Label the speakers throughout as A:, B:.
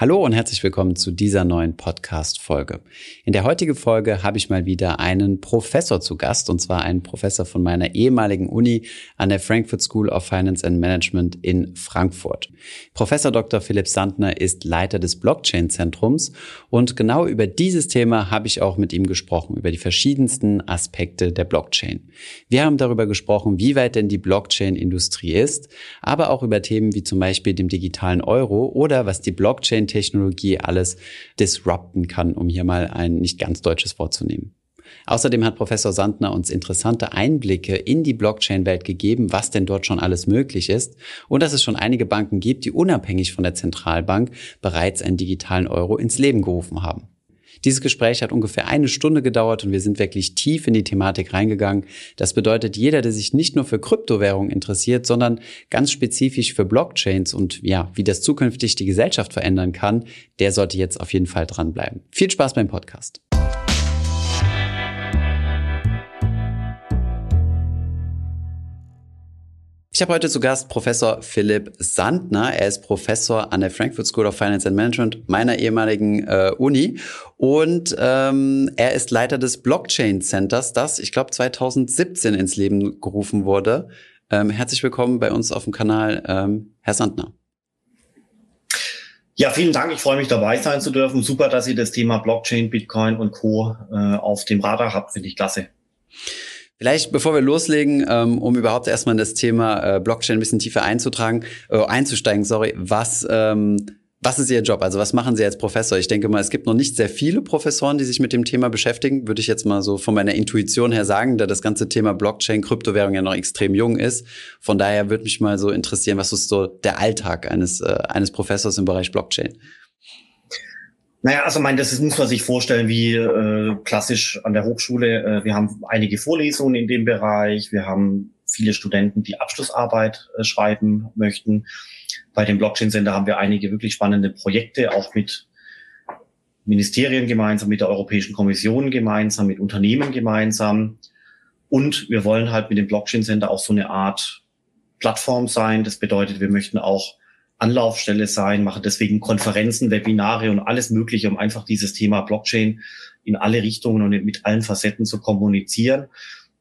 A: Hallo und herzlich willkommen zu dieser neuen Podcast-Folge. In der heutigen Folge habe ich mal wieder einen Professor zu Gast, und zwar einen Professor von meiner ehemaligen Uni an der Frankfurt School of Finance and Management in Frankfurt. Professor Dr. Philipp Sandner ist Leiter des Blockchain-Zentrums und genau über dieses Thema habe ich auch mit ihm gesprochen, über die verschiedensten Aspekte der Blockchain. Wir haben darüber gesprochen, wie weit denn die Blockchain-Industrie ist, aber auch über Themen wie zum Beispiel dem digitalen Euro oder was die Blockchain Technologie alles disrupten kann, um hier mal ein nicht ganz deutsches Wort zu nehmen. Außerdem hat Professor Sandner uns interessante Einblicke in die Blockchain-Welt gegeben, was denn dort schon alles möglich ist und dass es schon einige Banken gibt, die unabhängig von der Zentralbank bereits einen digitalen Euro ins Leben gerufen haben. Dieses Gespräch hat ungefähr eine Stunde gedauert und wir sind wirklich tief in die Thematik reingegangen. Das bedeutet, jeder, der sich nicht nur für Kryptowährungen interessiert, sondern ganz spezifisch für Blockchains und ja, wie das zukünftig die Gesellschaft verändern kann, der sollte jetzt auf jeden Fall dranbleiben. Viel Spaß beim Podcast. Ich habe heute zu Gast Professor Philipp Sandner. Er ist Professor an der Frankfurt School of Finance and Management meiner ehemaligen äh, Uni und ähm, er ist Leiter des Blockchain Centers, das ich glaube 2017 ins Leben gerufen wurde. Ähm, herzlich willkommen bei uns auf dem Kanal, ähm, Herr Sandner.
B: Ja, vielen Dank. Ich freue mich dabei sein zu dürfen. Super, dass ihr das Thema Blockchain, Bitcoin und Co. Äh, auf dem Radar habt. Finde ich klasse.
A: Vielleicht, bevor wir loslegen, ähm, um überhaupt erstmal in das Thema äh, Blockchain ein bisschen tiefer einzutragen, äh, einzusteigen, sorry, was, ähm, was ist Ihr Job? Also was machen Sie als Professor? Ich denke mal, es gibt noch nicht sehr viele Professoren, die sich mit dem Thema beschäftigen, würde ich jetzt mal so von meiner Intuition her sagen, da das ganze Thema Blockchain, Kryptowährung ja noch extrem jung ist. Von daher würde mich mal so interessieren, was ist so der Alltag eines, äh, eines Professors im Bereich Blockchain?
B: Naja, also mein, das muss man sich vorstellen wie äh, klassisch an der Hochschule. Äh, wir haben einige Vorlesungen in dem Bereich. Wir haben viele Studenten, die Abschlussarbeit äh, schreiben möchten. Bei dem Blockchain Center haben wir einige wirklich spannende Projekte, auch mit Ministerien gemeinsam, mit der Europäischen Kommission gemeinsam, mit Unternehmen gemeinsam. Und wir wollen halt mit dem Blockchain Center auch so eine Art Plattform sein. Das bedeutet, wir möchten auch Anlaufstelle sein, mache deswegen Konferenzen, Webinare und alles Mögliche, um einfach dieses Thema Blockchain in alle Richtungen und mit allen Facetten zu kommunizieren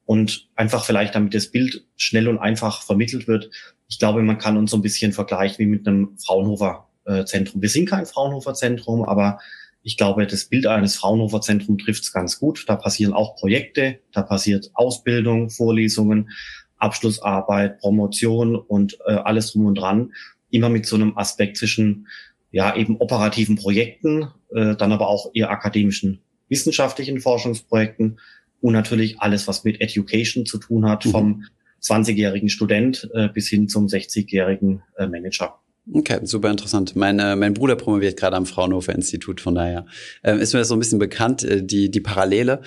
B: und einfach vielleicht damit das Bild schnell und einfach vermittelt wird. Ich glaube, man kann uns so ein bisschen vergleichen wie mit einem Fraunhofer-Zentrum. Wir sind kein Fraunhofer-Zentrum, aber ich glaube, das Bild eines Fraunhofer-Zentrums trifft es ganz gut. Da passieren auch Projekte, da passiert Ausbildung, Vorlesungen, Abschlussarbeit, Promotion und äh, alles drum und dran immer mit so einem Aspekt zwischen ja eben operativen Projekten, äh, dann aber auch eher akademischen wissenschaftlichen Forschungsprojekten und natürlich alles, was mit Education zu tun hat, mhm. vom 20-jährigen Student äh, bis hin zum 60-jährigen äh, Manager.
A: Okay, super interessant. Mein, äh, mein Bruder promoviert gerade am Fraunhofer Institut, von daher äh, ist mir das so ein bisschen bekannt, äh, die, die Parallele.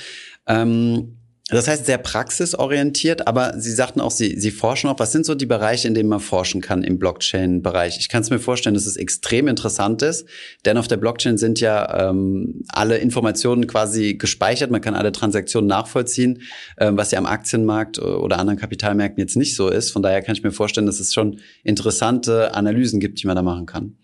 A: Ähm, das heißt sehr praxisorientiert, aber Sie sagten auch, Sie, Sie forschen auch. Was sind so die Bereiche, in denen man forschen kann im Blockchain-Bereich? Ich kann es mir vorstellen, dass es extrem interessant ist, denn auf der Blockchain sind ja ähm, alle Informationen quasi gespeichert. Man kann alle Transaktionen nachvollziehen, ähm, was ja am Aktienmarkt oder anderen Kapitalmärkten jetzt nicht so ist. Von daher kann ich mir vorstellen, dass es schon interessante Analysen gibt, die man da machen kann.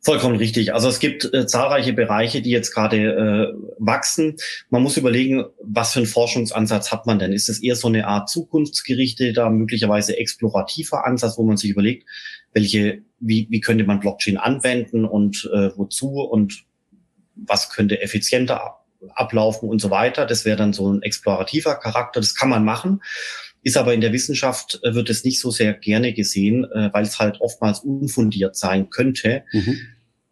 B: Vollkommen richtig. Also es gibt äh, zahlreiche Bereiche, die jetzt gerade äh, wachsen. Man muss überlegen, was für einen Forschungsansatz hat man denn? Ist es eher so eine Art zukunftsgerichteter, möglicherweise explorativer Ansatz, wo man sich überlegt, welche, wie, wie könnte man Blockchain anwenden und äh, wozu und was könnte effizienter ablaufen und so weiter. Das wäre dann so ein explorativer Charakter. Das kann man machen. Ist aber in der Wissenschaft äh, wird es nicht so sehr gerne gesehen, äh, weil es halt oftmals unfundiert sein könnte. Mhm.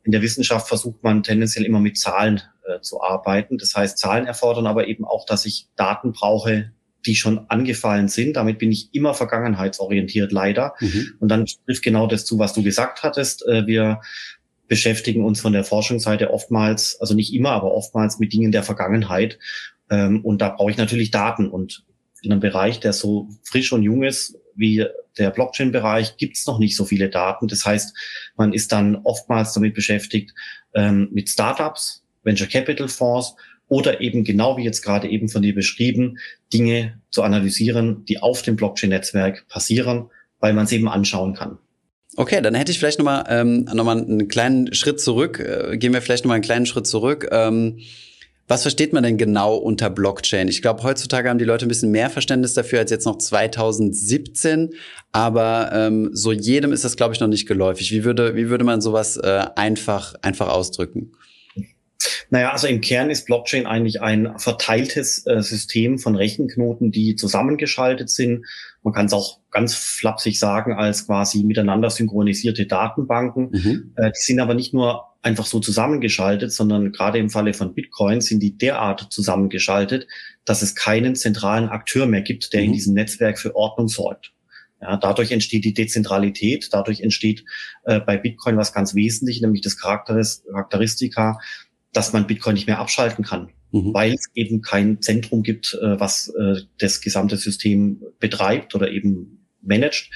B: In der Wissenschaft versucht man tendenziell immer mit Zahlen äh, zu arbeiten. Das heißt, Zahlen erfordern aber eben auch, dass ich Daten brauche, die schon angefallen sind. Damit bin ich immer vergangenheitsorientiert, leider. Mhm. Und dann trifft genau das zu, was du gesagt hattest. Äh, wir beschäftigen uns von der Forschungsseite oftmals, also nicht immer, aber oftmals mit Dingen der Vergangenheit. Ähm, und da brauche ich natürlich Daten. Und in einem Bereich, der so frisch und jung ist wie der Blockchain-Bereich, gibt es noch nicht so viele Daten. Das heißt, man ist dann oftmals damit beschäftigt, ähm, mit Startups, Venture Capital Fonds oder eben genau wie jetzt gerade eben von dir beschrieben, Dinge zu analysieren, die auf dem Blockchain-Netzwerk passieren, weil man es eben anschauen kann.
A: Okay, dann hätte ich vielleicht nochmal ähm, noch einen kleinen Schritt zurück. Äh, gehen wir vielleicht nochmal einen kleinen Schritt zurück. Ähm, was versteht man denn genau unter Blockchain? Ich glaube, heutzutage haben die Leute ein bisschen mehr Verständnis dafür als jetzt noch 2017, aber ähm, so jedem ist das, glaube ich, noch nicht geläufig. Wie würde, wie würde man sowas äh, einfach, einfach ausdrücken?
B: Naja, also im Kern ist Blockchain eigentlich ein verteiltes äh, System von Rechenknoten, die zusammengeschaltet sind. Man kann es auch ganz flapsig sagen als quasi miteinander synchronisierte Datenbanken. Mhm. Äh, die sind aber nicht nur einfach so zusammengeschaltet, sondern gerade im Falle von Bitcoin sind die derart zusammengeschaltet, dass es keinen zentralen Akteur mehr gibt, der mhm. in diesem Netzwerk für Ordnung sorgt. Ja, dadurch entsteht die Dezentralität, dadurch entsteht äh, bei Bitcoin was ganz Wesentliches, nämlich das Charakteris Charakteristika, dass man Bitcoin nicht mehr abschalten kann, mhm. weil es eben kein Zentrum gibt, äh, was äh, das gesamte System betreibt oder eben managt.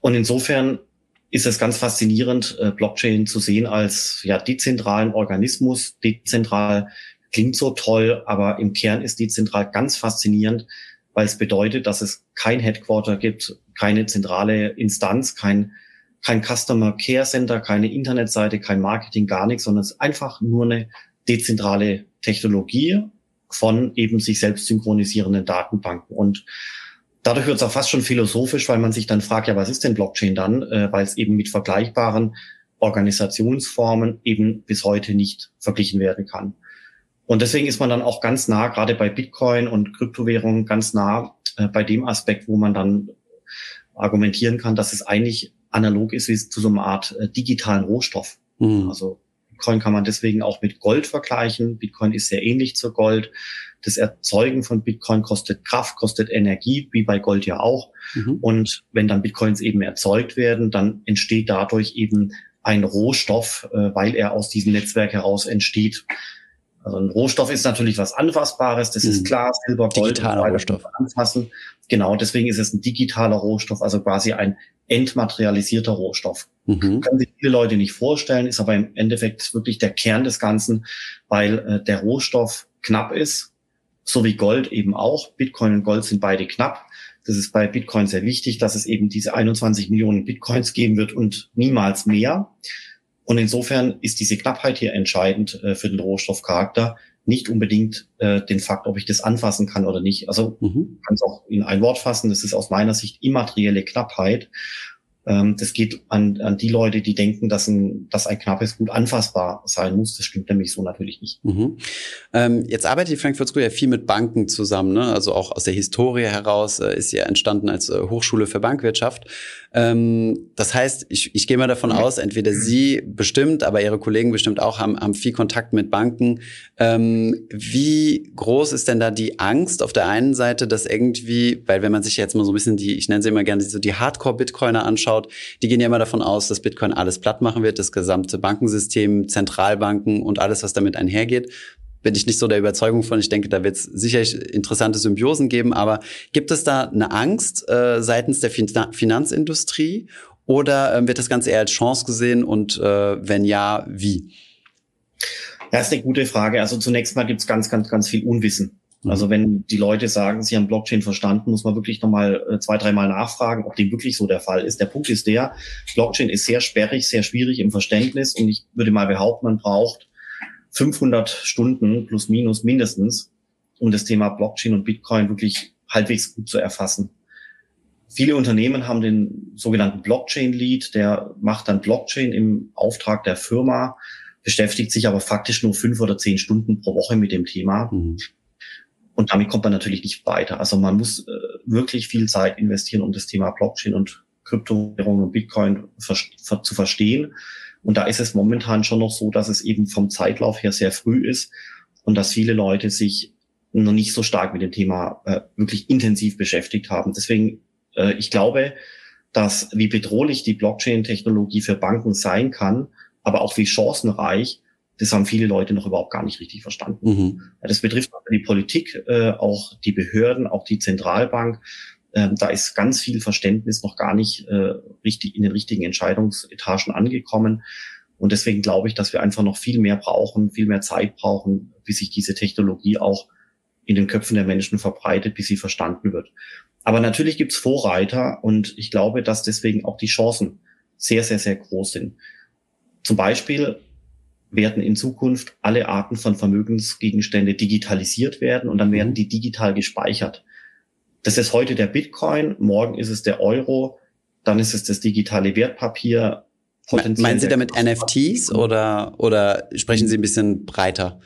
B: Und insofern ist es ganz faszinierend, äh, Blockchain zu sehen als ja dezentralen Organismus. Dezentral klingt so toll, aber im Kern ist dezentral ganz faszinierend, weil es bedeutet, dass es kein Headquarter gibt, keine zentrale Instanz, kein kein Customer Care Center, keine Internetseite, kein Marketing, gar nichts, sondern es ist einfach nur eine dezentrale Technologie von eben sich selbst synchronisierenden Datenbanken. Und dadurch wird es auch fast schon philosophisch, weil man sich dann fragt, ja, was ist denn Blockchain dann? Äh, weil es eben mit vergleichbaren Organisationsformen eben bis heute nicht verglichen werden kann. Und deswegen ist man dann auch ganz nah, gerade bei Bitcoin und Kryptowährungen, ganz nah äh, bei dem Aspekt, wo man dann argumentieren kann, dass es eigentlich analog ist wie zu so einer Art äh, digitalen Rohstoff. Mhm. Also Bitcoin kann man deswegen auch mit Gold vergleichen. Bitcoin ist sehr ähnlich zu Gold. Das Erzeugen von Bitcoin kostet Kraft, kostet Energie, wie bei Gold ja auch. Mhm. Und wenn dann Bitcoins eben erzeugt werden, dann entsteht dadurch eben ein Rohstoff, äh, weil er aus diesem Netzwerk heraus entsteht. Also ein Rohstoff ist natürlich was Anfassbares, das mhm. ist klar, Silber, Gold,
A: digitaler Rohstoff.
B: anfassen. Genau, deswegen ist es ein digitaler Rohstoff, also quasi ein entmaterialisierter Rohstoff. Mhm. Können sich viele Leute nicht vorstellen, ist aber im Endeffekt wirklich der Kern des Ganzen, weil äh, der Rohstoff knapp ist, so wie Gold eben auch. Bitcoin und Gold sind beide knapp. Das ist bei Bitcoin sehr wichtig, dass es eben diese 21 Millionen Bitcoins geben wird und niemals mehr. Und insofern ist diese Knappheit hier entscheidend äh, für den Rohstoffcharakter, nicht unbedingt äh, den Fakt, ob ich das anfassen kann oder nicht. Also mhm. kann es auch in ein Wort fassen. Das ist aus meiner Sicht immaterielle Knappheit. Ähm, das geht an, an die Leute, die denken, dass ein, dass ein knappes Gut anfassbar sein muss. Das stimmt nämlich so natürlich nicht.
A: Mhm. Ähm, jetzt arbeitet die Frankfurt School ja viel mit Banken zusammen. Ne? Also auch aus der Historie heraus äh, ist sie ja entstanden als äh, Hochschule für Bankwirtschaft. Ähm, das heißt, ich, ich gehe mal davon aus, entweder Sie bestimmt, aber Ihre Kollegen bestimmt auch haben, haben viel Kontakt mit Banken. Ähm, wie groß ist denn da die Angst auf der einen Seite, dass irgendwie, weil wenn man sich jetzt mal so ein bisschen die, ich nenne sie immer gerne so die Hardcore-Bitcoiner anschaut, die gehen ja immer davon aus, dass Bitcoin alles platt machen wird, das gesamte Bankensystem, Zentralbanken und alles, was damit einhergeht bin ich nicht so der Überzeugung von. Ich denke, da wird es sicherlich interessante Symbiosen geben. Aber gibt es da eine Angst äh, seitens der fin Finanzindustrie oder äh, wird das Ganze eher als Chance gesehen und äh, wenn ja, wie?
B: Ja, ist eine gute Frage. Also zunächst mal gibt es ganz, ganz, ganz viel Unwissen. Mhm. Also wenn die Leute sagen, sie haben Blockchain verstanden, muss man wirklich nochmal äh, zwei, dreimal nachfragen, ob dem wirklich so der Fall ist. Der Punkt ist der, Blockchain ist sehr sperrig, sehr schwierig im Verständnis und ich würde mal behaupten, man braucht 500 Stunden plus minus mindestens, um das Thema Blockchain und Bitcoin wirklich halbwegs gut zu erfassen. Viele Unternehmen haben den sogenannten Blockchain-Lead, der macht dann Blockchain im Auftrag der Firma, beschäftigt sich aber faktisch nur fünf oder zehn Stunden pro Woche mit dem Thema. Mhm. Und damit kommt man natürlich nicht weiter. Also man muss äh, wirklich viel Zeit investieren, um das Thema Blockchain und Kryptowährung und Bitcoin ver zu verstehen. Und da ist es momentan schon noch so, dass es eben vom Zeitlauf her sehr früh ist und dass viele Leute sich noch nicht so stark mit dem Thema äh, wirklich intensiv beschäftigt haben. Deswegen, äh, ich glaube, dass wie bedrohlich die Blockchain-Technologie für Banken sein kann, aber auch wie chancenreich, das haben viele Leute noch überhaupt gar nicht richtig verstanden. Mhm. Das betrifft die Politik, äh, auch die Behörden, auch die Zentralbank. Ähm, da ist ganz viel Verständnis noch gar nicht äh, richtig in den richtigen Entscheidungsetagen angekommen. Und deswegen glaube ich, dass wir einfach noch viel mehr brauchen, viel mehr Zeit brauchen, bis sich diese Technologie auch in den Köpfen der Menschen verbreitet, bis sie verstanden wird. Aber natürlich gibt es Vorreiter und ich glaube, dass deswegen auch die Chancen sehr, sehr, sehr groß sind. Zum Beispiel werden in Zukunft alle Arten von Vermögensgegenstände digitalisiert werden und dann werden mhm. die digital gespeichert. Das ist heute der Bitcoin, morgen ist es der Euro, dann ist es das digitale Wertpapier.
A: Meinen Sie damit NFTs oder, oder sprechen Sie ein bisschen breiter?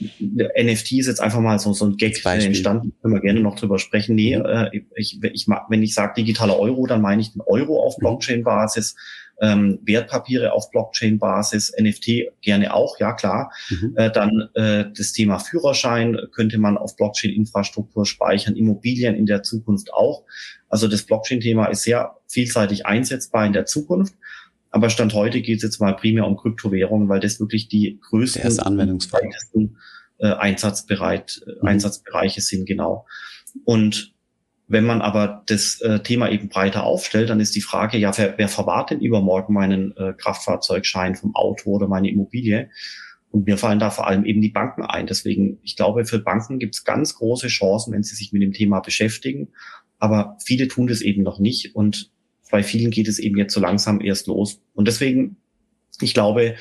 B: NFT ist jetzt einfach mal so, so ein Gag entstanden, können wir gerne noch drüber sprechen. Nee, mhm. äh, ich, ich, wenn ich sage digitaler Euro, dann meine ich den Euro auf mhm. Blockchain-Basis, ähm, Wertpapiere auf Blockchain-Basis, NFT gerne auch, ja klar. Mhm. Äh, dann äh, das Thema Führerschein könnte man auf Blockchain-Infrastruktur speichern, Immobilien in der Zukunft auch. Also das Blockchain-Thema ist sehr vielseitig einsetzbar in der Zukunft. Aber Stand heute geht es jetzt mal primär um Kryptowährungen, weil das wirklich die größten,
A: Anwendungsfall.
B: Äh, Einsatzbereit, äh, mhm. Einsatzbereiche sind, genau. Und wenn man aber das äh, Thema eben breiter aufstellt, dann ist die Frage, ja, wer, wer verwahrt denn übermorgen meinen äh, Kraftfahrzeugschein vom Auto oder meine Immobilie? Und mir fallen da vor allem eben die Banken ein. Deswegen, ich glaube, für Banken gibt es ganz große Chancen, wenn sie sich mit dem Thema beschäftigen. Aber viele tun das eben noch nicht. Und bei vielen geht es eben jetzt so langsam erst los. Und deswegen, ich glaube,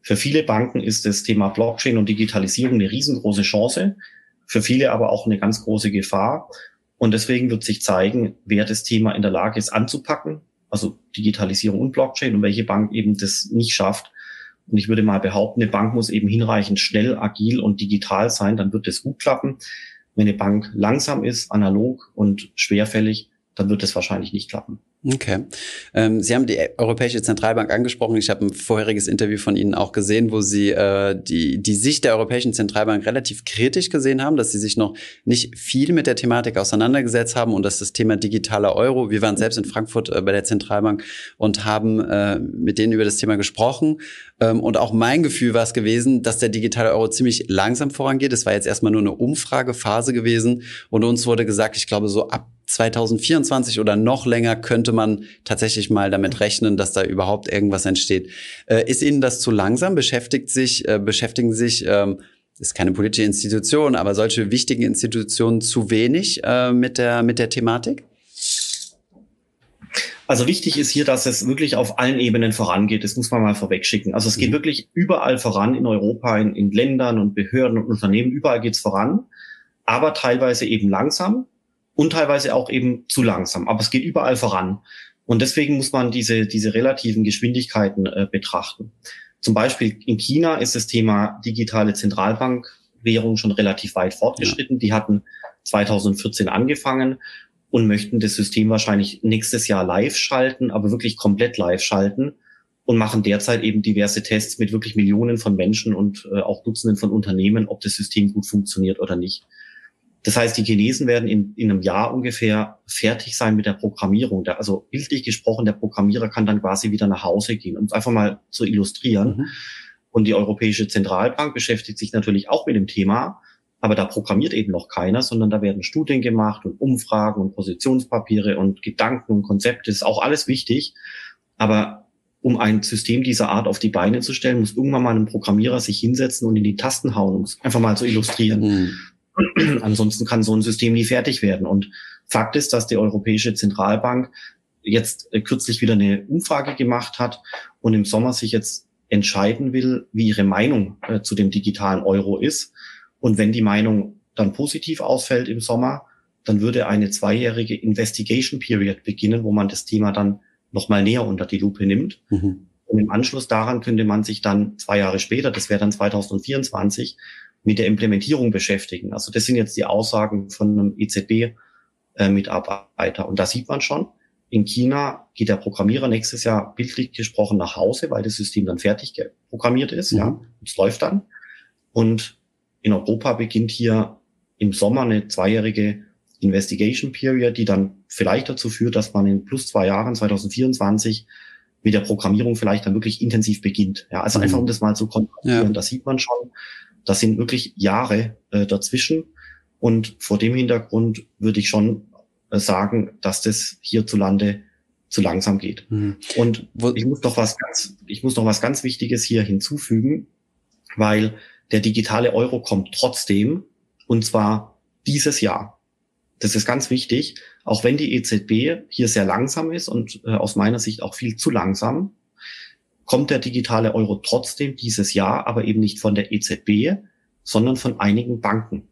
B: für viele Banken ist das Thema Blockchain und Digitalisierung eine riesengroße Chance, für viele aber auch eine ganz große Gefahr. Und deswegen wird sich zeigen, wer das Thema in der Lage ist anzupacken, also Digitalisierung und Blockchain und welche Bank eben das nicht schafft. Und ich würde mal behaupten, eine Bank muss eben hinreichend schnell, agil und digital sein, dann wird es gut klappen. Wenn eine Bank langsam ist, analog und schwerfällig, dann wird es wahrscheinlich nicht klappen.
A: Okay. Ähm, Sie haben die Europäische Zentralbank angesprochen. Ich habe ein vorheriges Interview von Ihnen auch gesehen, wo Sie äh, die, die Sicht der Europäischen Zentralbank relativ kritisch gesehen haben, dass sie sich noch nicht viel mit der Thematik auseinandergesetzt haben und dass das Thema digitaler Euro, wir waren selbst in Frankfurt äh, bei der Zentralbank und haben äh, mit denen über das Thema gesprochen. Ähm, und auch mein Gefühl war es gewesen, dass der digitale Euro ziemlich langsam vorangeht. Es war jetzt erstmal nur eine Umfragephase gewesen und uns wurde gesagt, ich glaube, so ab 2024 oder noch länger könnte man tatsächlich mal damit rechnen, dass da überhaupt irgendwas entsteht. Äh, ist Ihnen das zu langsam? Beschäftigt sich, äh, beschäftigen sich, ähm, ist keine politische Institution, aber solche wichtigen Institutionen zu wenig äh, mit der, mit der Thematik?
B: Also wichtig ist hier, dass es wirklich auf allen Ebenen vorangeht. Das muss man mal vorwegschicken. Also es geht mhm. wirklich überall voran in Europa, in, in Ländern und Behörden und Unternehmen. Überall geht's voran, aber teilweise eben langsam und teilweise auch eben zu langsam. Aber es geht überall voran. Und deswegen muss man diese, diese relativen Geschwindigkeiten äh, betrachten. Zum Beispiel in China ist das Thema digitale Zentralbankwährung schon relativ weit fortgeschritten. Ja. Die hatten 2014 angefangen und möchten das System wahrscheinlich nächstes Jahr live schalten, aber wirklich komplett live schalten und machen derzeit eben diverse Tests mit wirklich Millionen von Menschen und äh, auch Dutzenden von Unternehmen, ob das System gut funktioniert oder nicht. Das heißt, die Chinesen werden in, in einem Jahr ungefähr fertig sein mit der Programmierung. Der, also bildlich gesprochen, der Programmierer kann dann quasi wieder nach Hause gehen, um es einfach mal zu illustrieren. Mhm. Und die Europäische Zentralbank beschäftigt sich natürlich auch mit dem Thema, aber da programmiert eben noch keiner, sondern da werden Studien gemacht und Umfragen und Positionspapiere und Gedanken und Konzepte. Das ist auch alles wichtig. Aber um ein System dieser Art auf die Beine zu stellen, muss irgendwann mal ein Programmierer sich hinsetzen und in die Tasten hauen, um es einfach mal zu illustrieren. Mhm. Ansonsten kann so ein System nie fertig werden. Und Fakt ist, dass die Europäische Zentralbank jetzt äh, kürzlich wieder eine Umfrage gemacht hat und im Sommer sich jetzt entscheiden will, wie ihre Meinung äh, zu dem digitalen Euro ist. Und wenn die Meinung dann positiv ausfällt im Sommer, dann würde eine zweijährige Investigation Period beginnen, wo man das Thema dann nochmal näher unter die Lupe nimmt. Mhm. Und im Anschluss daran könnte man sich dann zwei Jahre später, das wäre dann 2024, mit der Implementierung beschäftigen. Also das sind jetzt die Aussagen von einem EZB-Mitarbeiter. Äh, und da sieht man schon, in China geht der Programmierer nächstes Jahr bildlich gesprochen nach Hause, weil das System dann fertig programmiert ist. Mhm. Ja, es läuft dann. Und in Europa beginnt hier im Sommer eine zweijährige Investigation Period, die dann vielleicht dazu führt, dass man in plus zwei Jahren 2024 mit der Programmierung vielleicht dann wirklich intensiv beginnt. Ja, also mhm. einfach um das mal zu kontrollieren, ja. da sieht man schon, das sind wirklich Jahre äh, dazwischen. Und vor dem Hintergrund würde ich schon äh, sagen, dass das hierzulande zu langsam geht. Mhm. Und ich muss noch was ganz, ich muss noch was ganz Wichtiges hier hinzufügen, weil der digitale Euro kommt trotzdem und zwar dieses Jahr. Das ist ganz wichtig. auch wenn die EZB hier sehr langsam ist und äh, aus meiner Sicht auch viel zu langsam, kommt der digitale Euro trotzdem dieses Jahr, aber eben nicht von der EZB, sondern von einigen Banken.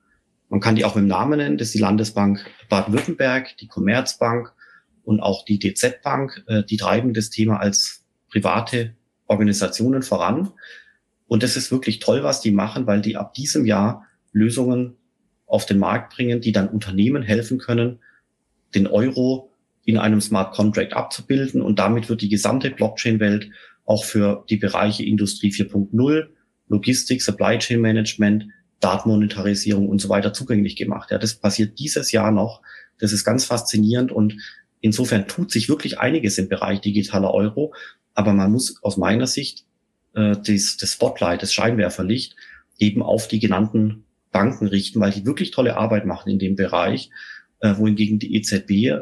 B: Man kann die auch dem Namen nennen, das ist die Landesbank Baden-Württemberg, die Commerzbank und auch die DZ Bank. Äh, die treiben das Thema als private Organisationen voran. Und das ist wirklich toll, was die machen, weil die ab diesem Jahr Lösungen auf den Markt bringen, die dann Unternehmen helfen können, den Euro in einem Smart Contract abzubilden. Und damit wird die gesamte Blockchain-Welt auch für die Bereiche Industrie 4.0, Logistik, Supply Chain Management, Datenmonetarisierung und so weiter zugänglich gemacht. Ja, das passiert dieses Jahr noch. Das ist ganz faszinierend und insofern tut sich wirklich einiges im Bereich digitaler Euro. Aber man muss aus meiner Sicht äh, das, das Spotlight, das Scheinwerferlicht eben auf die genannten Banken richten, weil die wirklich tolle Arbeit machen in dem Bereich, äh, wohingegen die EZB äh,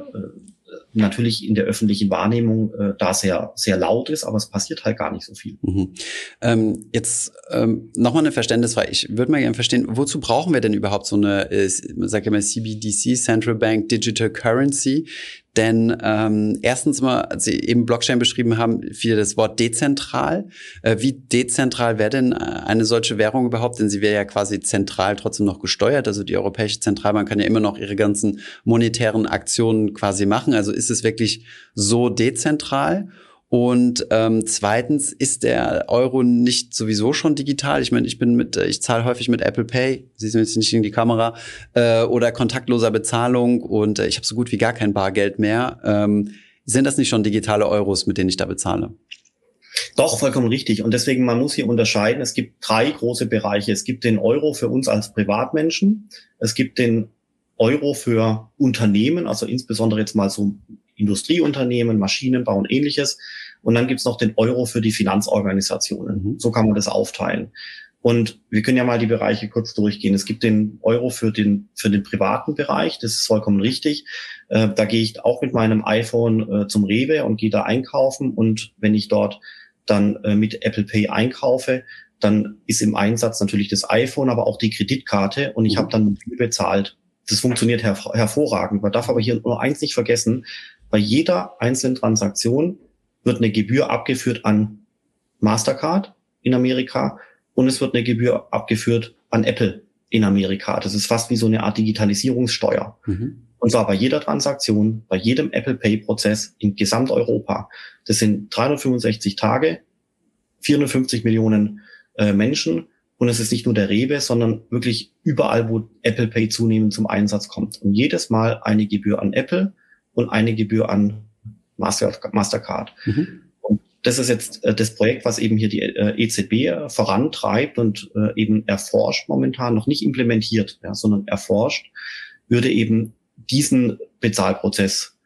B: natürlich in der öffentlichen Wahrnehmung äh, da sehr, sehr laut ist, aber es passiert halt gar nicht so viel.
A: Mhm. Ähm, jetzt ähm, nochmal eine Verständnisfrage. Ich würde mal gerne verstehen, wozu brauchen wir denn überhaupt so eine, äh, sag ich mal, CBDC, Central Bank Digital Currency? Denn ähm, erstens mal, als Sie eben Blockchain beschrieben haben, fiel das Wort dezentral. Äh, wie dezentral wäre denn äh, eine solche Währung überhaupt? Denn sie wäre ja quasi zentral trotzdem noch gesteuert. Also die Europäische Zentralbank kann ja immer noch ihre ganzen monetären Aktionen quasi machen. Also ist es wirklich so dezentral? Und ähm, zweitens ist der Euro nicht sowieso schon digital. Ich meine, ich bin mit, ich zahle häufig mit Apple Pay, Sie sehen jetzt nicht in die Kamera, äh, oder kontaktloser Bezahlung und äh, ich habe so gut wie gar kein Bargeld mehr. Ähm, sind das nicht schon digitale Euros, mit denen ich da bezahle?
B: Doch, vollkommen richtig. Und deswegen, man muss hier unterscheiden. Es gibt drei große Bereiche. Es gibt den Euro für uns als Privatmenschen. Es gibt den Euro für Unternehmen, also insbesondere jetzt mal so Industrieunternehmen, Maschinenbau und ähnliches. Und dann gibt's noch den Euro für die Finanzorganisationen. Mhm. So kann man das aufteilen. Und wir können ja mal die Bereiche kurz durchgehen. Es gibt den Euro für den, für den privaten Bereich. Das ist vollkommen richtig. Äh, da gehe ich auch mit meinem iPhone äh, zum Rewe und gehe da einkaufen. Und wenn ich dort dann äh, mit Apple Pay einkaufe, dann ist im Einsatz natürlich das iPhone, aber auch die Kreditkarte. Und ich mhm. habe dann bezahlt. Das funktioniert her hervorragend. Man darf aber hier nur eins nicht vergessen. Bei jeder einzelnen Transaktion wird eine Gebühr abgeführt an Mastercard in Amerika und es wird eine Gebühr abgeführt an Apple in Amerika. Das ist fast wie so eine Art Digitalisierungssteuer. Mhm. Und zwar bei jeder Transaktion, bei jedem Apple Pay Prozess in Gesamteuropa. Das sind 365 Tage, 450 Millionen äh, Menschen. Und es ist nicht nur der Rewe, sondern wirklich überall, wo Apple Pay zunehmend zum Einsatz kommt. Und jedes Mal eine Gebühr an Apple und eine Gebühr an Master, Mastercard. Mhm. Und das ist jetzt äh, das Projekt, was eben hier die äh, EZB vorantreibt und äh, eben erforscht momentan, noch nicht implementiert, ja, sondern erforscht, würde eben diesen Bezahlprozess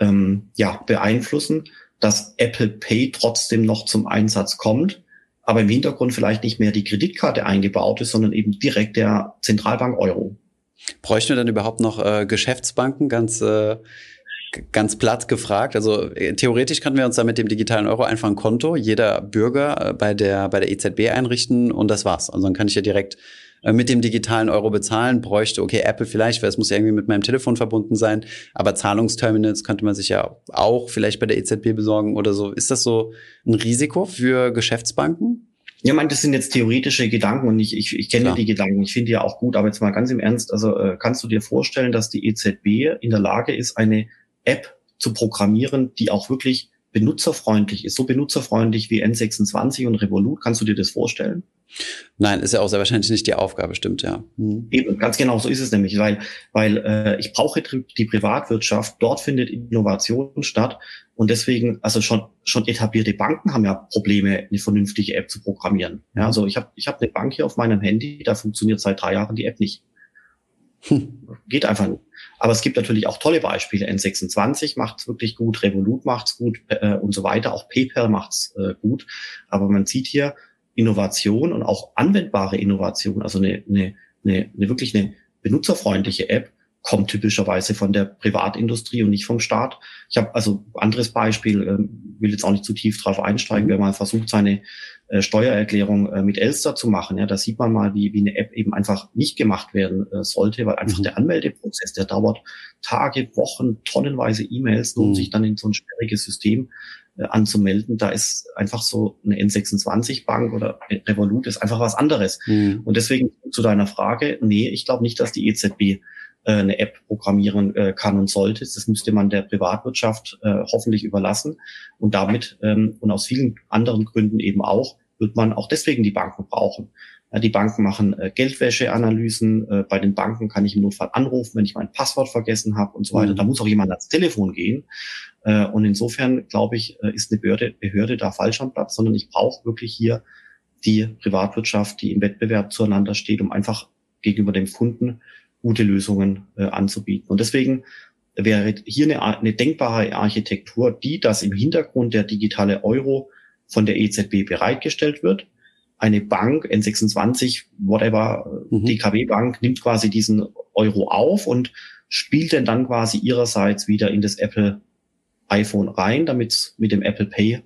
B: ähm, ja, beeinflussen, dass Apple Pay trotzdem noch zum Einsatz kommt, aber im Hintergrund vielleicht nicht mehr die Kreditkarte eingebaut ist, sondern eben direkt der Zentralbank Euro.
A: Bräuchten wir dann überhaupt noch äh, Geschäftsbanken ganz äh, ganz platt gefragt. Also äh, theoretisch könnten wir uns da mit dem digitalen Euro einfach ein Konto jeder Bürger äh, bei der, bei der EZB einrichten und das war's. Also dann kann ich ja direkt äh, mit dem digitalen Euro bezahlen, bräuchte, okay, Apple vielleicht, weil es muss ja irgendwie mit meinem Telefon verbunden sein, aber Zahlungsterminals könnte man sich ja auch vielleicht bei der EZB besorgen oder so. Ist das so ein Risiko für Geschäftsbanken?
B: Ja, mein, das sind jetzt theoretische Gedanken und ich, ich, ich kenne Klar. die Gedanken, ich finde die ja auch gut, aber jetzt mal ganz im Ernst, also äh, kannst du dir vorstellen, dass die EZB in der Lage ist, eine App zu programmieren, die auch wirklich benutzerfreundlich ist, so benutzerfreundlich wie N26 und Revolut. Kannst du dir das vorstellen?
A: Nein, ist ja auch sehr wahrscheinlich nicht die Aufgabe, stimmt, ja.
B: Mhm. Eben, ganz genau so ist es nämlich, weil, weil äh, ich brauche die Privatwirtschaft, dort findet Innovation statt und deswegen, also schon, schon etablierte Banken haben ja Probleme, eine vernünftige App zu programmieren. Ja, also ich habe ich hab eine Bank hier auf meinem Handy, da funktioniert seit drei Jahren die App nicht. Hm. Geht einfach nicht. Aber es gibt natürlich auch tolle Beispiele. N26 macht es wirklich gut, Revolut macht es gut äh, und so weiter. Auch PayPal macht es äh, gut. Aber man sieht hier Innovation und auch anwendbare Innovation, also eine, eine, eine, eine wirklich eine benutzerfreundliche App, kommt typischerweise von der Privatindustrie und nicht vom Staat. Ich habe also anderes Beispiel, äh, will jetzt auch nicht zu tief drauf einsteigen, mhm. wer mal versucht, seine äh, Steuererklärung äh, mit Elster zu machen. Ja, da sieht man mal, wie, wie eine App eben einfach nicht gemacht werden äh, sollte, weil einfach mhm. der Anmeldeprozess, der dauert Tage, Wochen, tonnenweise E-Mails, nur um mhm. sich dann in so ein schwieriges System äh, anzumelden. Da ist einfach so eine N26-Bank oder Revolut ist einfach was anderes. Mhm. Und deswegen zu deiner Frage, nee, ich glaube nicht, dass die EZB eine App programmieren äh, kann und sollte. Das müsste man der Privatwirtschaft äh, hoffentlich überlassen. Und damit ähm, und aus vielen anderen Gründen eben auch, wird man auch deswegen die Banken brauchen. Die Banken machen äh, Geldwäscheanalysen. Äh, bei den Banken kann ich im Notfall anrufen, wenn ich mein Passwort vergessen habe und so weiter. Mhm. Da muss auch jemand ans Telefon gehen. Äh, und insofern, glaube ich, äh, ist eine Behörde, Behörde da falsch am Platz, sondern ich brauche wirklich hier die Privatwirtschaft, die im Wettbewerb zueinander steht, um einfach gegenüber dem Kunden gute Lösungen äh, anzubieten. Und deswegen wäre hier eine, eine denkbare Architektur, die, dass im Hintergrund der digitale Euro von der EZB bereitgestellt wird. Eine Bank, N26, whatever, mhm. DKW Bank, nimmt quasi diesen Euro auf und spielt den dann quasi ihrerseits wieder in das Apple iPhone rein, damit es mit dem Apple Pay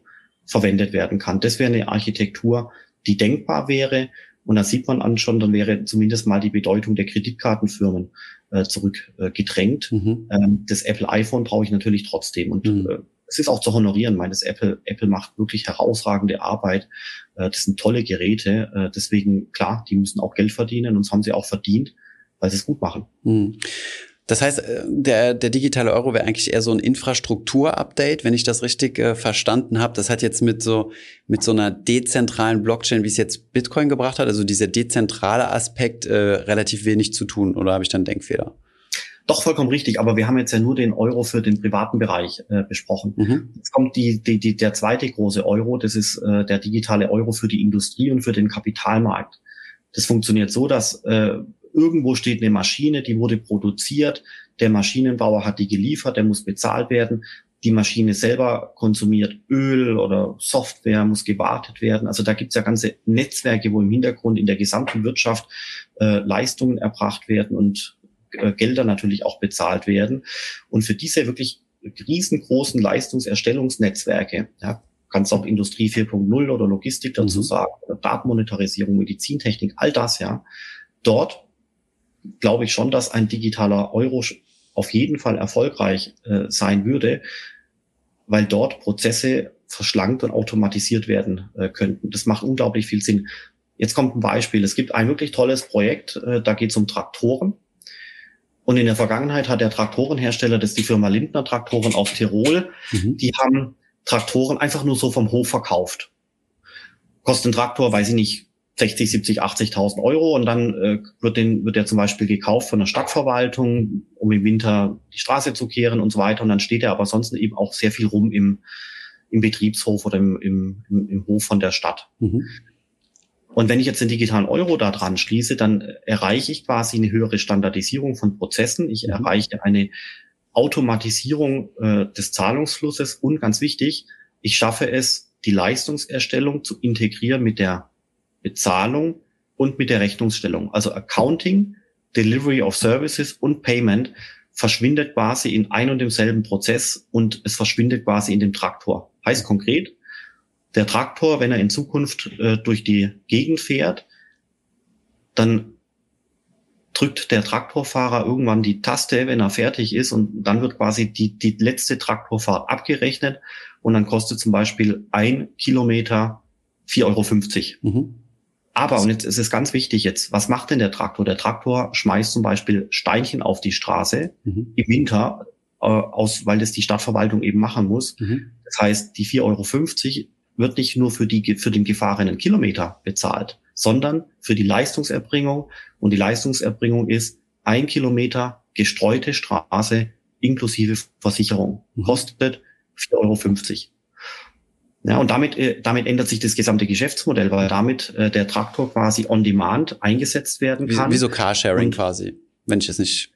B: verwendet werden kann. Das wäre eine Architektur, die denkbar wäre und da sieht man an schon, dann wäre zumindest mal die Bedeutung der Kreditkartenfirmen äh, zurückgedrängt. Äh, mhm. ähm, das Apple iPhone brauche ich natürlich trotzdem. Und mhm. äh, es ist auch zu honorieren. Meines Apple, Apple macht wirklich herausragende Arbeit. Äh, das sind tolle Geräte. Äh, deswegen, klar, die müssen auch Geld verdienen und das haben sie auch verdient, weil sie es gut machen.
A: Mhm. Das heißt, äh, der, der digitale Euro wäre eigentlich eher so ein Infrastruktur-Update, wenn ich das richtig äh, verstanden habe. Das hat jetzt mit so, mit so einer dezentralen Blockchain, wie es jetzt Bitcoin gebracht hat, also dieser dezentrale Aspekt, äh, relativ wenig zu tun. Oder habe ich dann Denkfehler?
B: Doch, vollkommen richtig. Aber wir haben jetzt ja nur den Euro für den privaten Bereich äh, besprochen. Mhm. Jetzt kommt die, die, die, der zweite große Euro. Das ist äh, der digitale Euro für die Industrie und für den Kapitalmarkt. Das funktioniert so, dass äh, Irgendwo steht eine Maschine, die wurde produziert, der Maschinenbauer hat die geliefert, der muss bezahlt werden. Die Maschine selber konsumiert Öl oder Software, muss gewartet werden. Also da gibt es ja ganze Netzwerke, wo im Hintergrund in der gesamten Wirtschaft äh, Leistungen erbracht werden und äh, Gelder natürlich auch bezahlt werden. Und für diese wirklich riesengroßen Leistungserstellungsnetzwerke, ja, kannst auch Industrie 4.0 oder Logistik dazu mhm. sagen, oder Datenmonetarisierung, Medizintechnik, all das, ja. Dort glaube ich schon, dass ein digitaler Euro auf jeden Fall erfolgreich äh, sein würde, weil dort Prozesse verschlankt und automatisiert werden äh, könnten. Das macht unglaublich viel Sinn. Jetzt kommt ein Beispiel. Es gibt ein wirklich tolles Projekt, äh, da geht es um Traktoren. Und in der Vergangenheit hat der Traktorenhersteller, das ist die Firma Lindner Traktoren aus Tirol, mhm. die haben Traktoren einfach nur so vom Hof verkauft. Kostet ein Traktor, weiß ich nicht, 60, 70, 80.000 Euro und dann äh, wird, den, wird der zum Beispiel gekauft von der Stadtverwaltung, um im Winter die Straße zu kehren und so weiter. Und dann steht er aber sonst eben auch sehr viel rum im, im Betriebshof oder im, im, im, im Hof von der Stadt. Mhm. Und wenn ich jetzt den digitalen Euro da dran schließe, dann erreiche ich quasi eine höhere Standardisierung von Prozessen. Ich mhm. erreiche eine Automatisierung äh, des Zahlungsflusses und ganz wichtig, ich schaffe es, die Leistungserstellung zu integrieren mit der Bezahlung und mit der Rechnungsstellung. Also Accounting, Delivery of Services und Payment verschwindet quasi in ein und demselben Prozess und es verschwindet quasi in dem Traktor. Heißt konkret, der Traktor, wenn er in Zukunft äh, durch die Gegend fährt, dann drückt der Traktorfahrer irgendwann die Taste, wenn er fertig ist und dann wird quasi die, die letzte Traktorfahrt abgerechnet und dann kostet zum Beispiel ein Kilometer 4,50 Euro. Mhm. Aber, und jetzt ist es ganz wichtig jetzt, was macht denn der Traktor? Der Traktor schmeißt zum Beispiel Steinchen auf die Straße mhm. im Winter, äh, aus, weil das die Stadtverwaltung eben machen muss. Mhm. Das heißt, die 4,50 Euro wird nicht nur für, die, für den gefahrenen Kilometer bezahlt, sondern für die Leistungserbringung. Und die Leistungserbringung ist ein Kilometer gestreute Straße inklusive Versicherung. Mhm. Kostet 4,50 Euro. Ja, und damit, äh, damit ändert sich das gesamte Geschäftsmodell, weil damit äh, der Traktor quasi on demand eingesetzt werden kann.
A: Wie, wie so Carsharing und, quasi, wenn ich es nicht.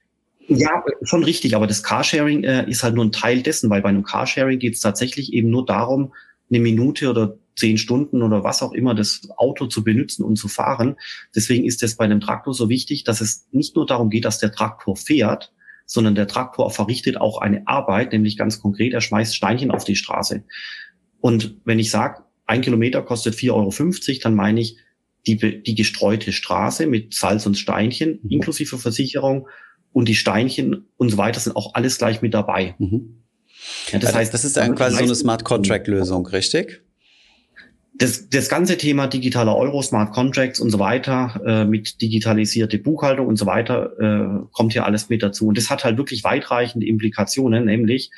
B: Ja, schon richtig, aber das Carsharing äh, ist halt nur ein Teil dessen, weil bei einem Carsharing geht es tatsächlich eben nur darum, eine Minute oder zehn Stunden oder was auch immer das Auto zu benutzen und zu fahren. Deswegen ist es bei einem Traktor so wichtig, dass es nicht nur darum geht, dass der Traktor fährt, sondern der Traktor verrichtet auch eine Arbeit, nämlich ganz konkret, er schmeißt Steinchen auf die Straße. Und wenn ich sage, ein Kilometer kostet 4,50 Euro, dann meine ich die, die gestreute Straße mit Salz und Steinchen, mhm. inklusive Versicherung und die Steinchen und so weiter sind auch alles gleich mit dabei.
A: Mhm. Ja, das heißt, das ist dann quasi so eine Smart Contract Lösung, richtig?
B: Das, das ganze Thema digitaler Euro, Smart Contracts und so weiter, äh, mit digitalisierte Buchhaltung und so weiter, äh, kommt hier alles mit dazu. Und das hat halt wirklich weitreichende Implikationen, nämlich,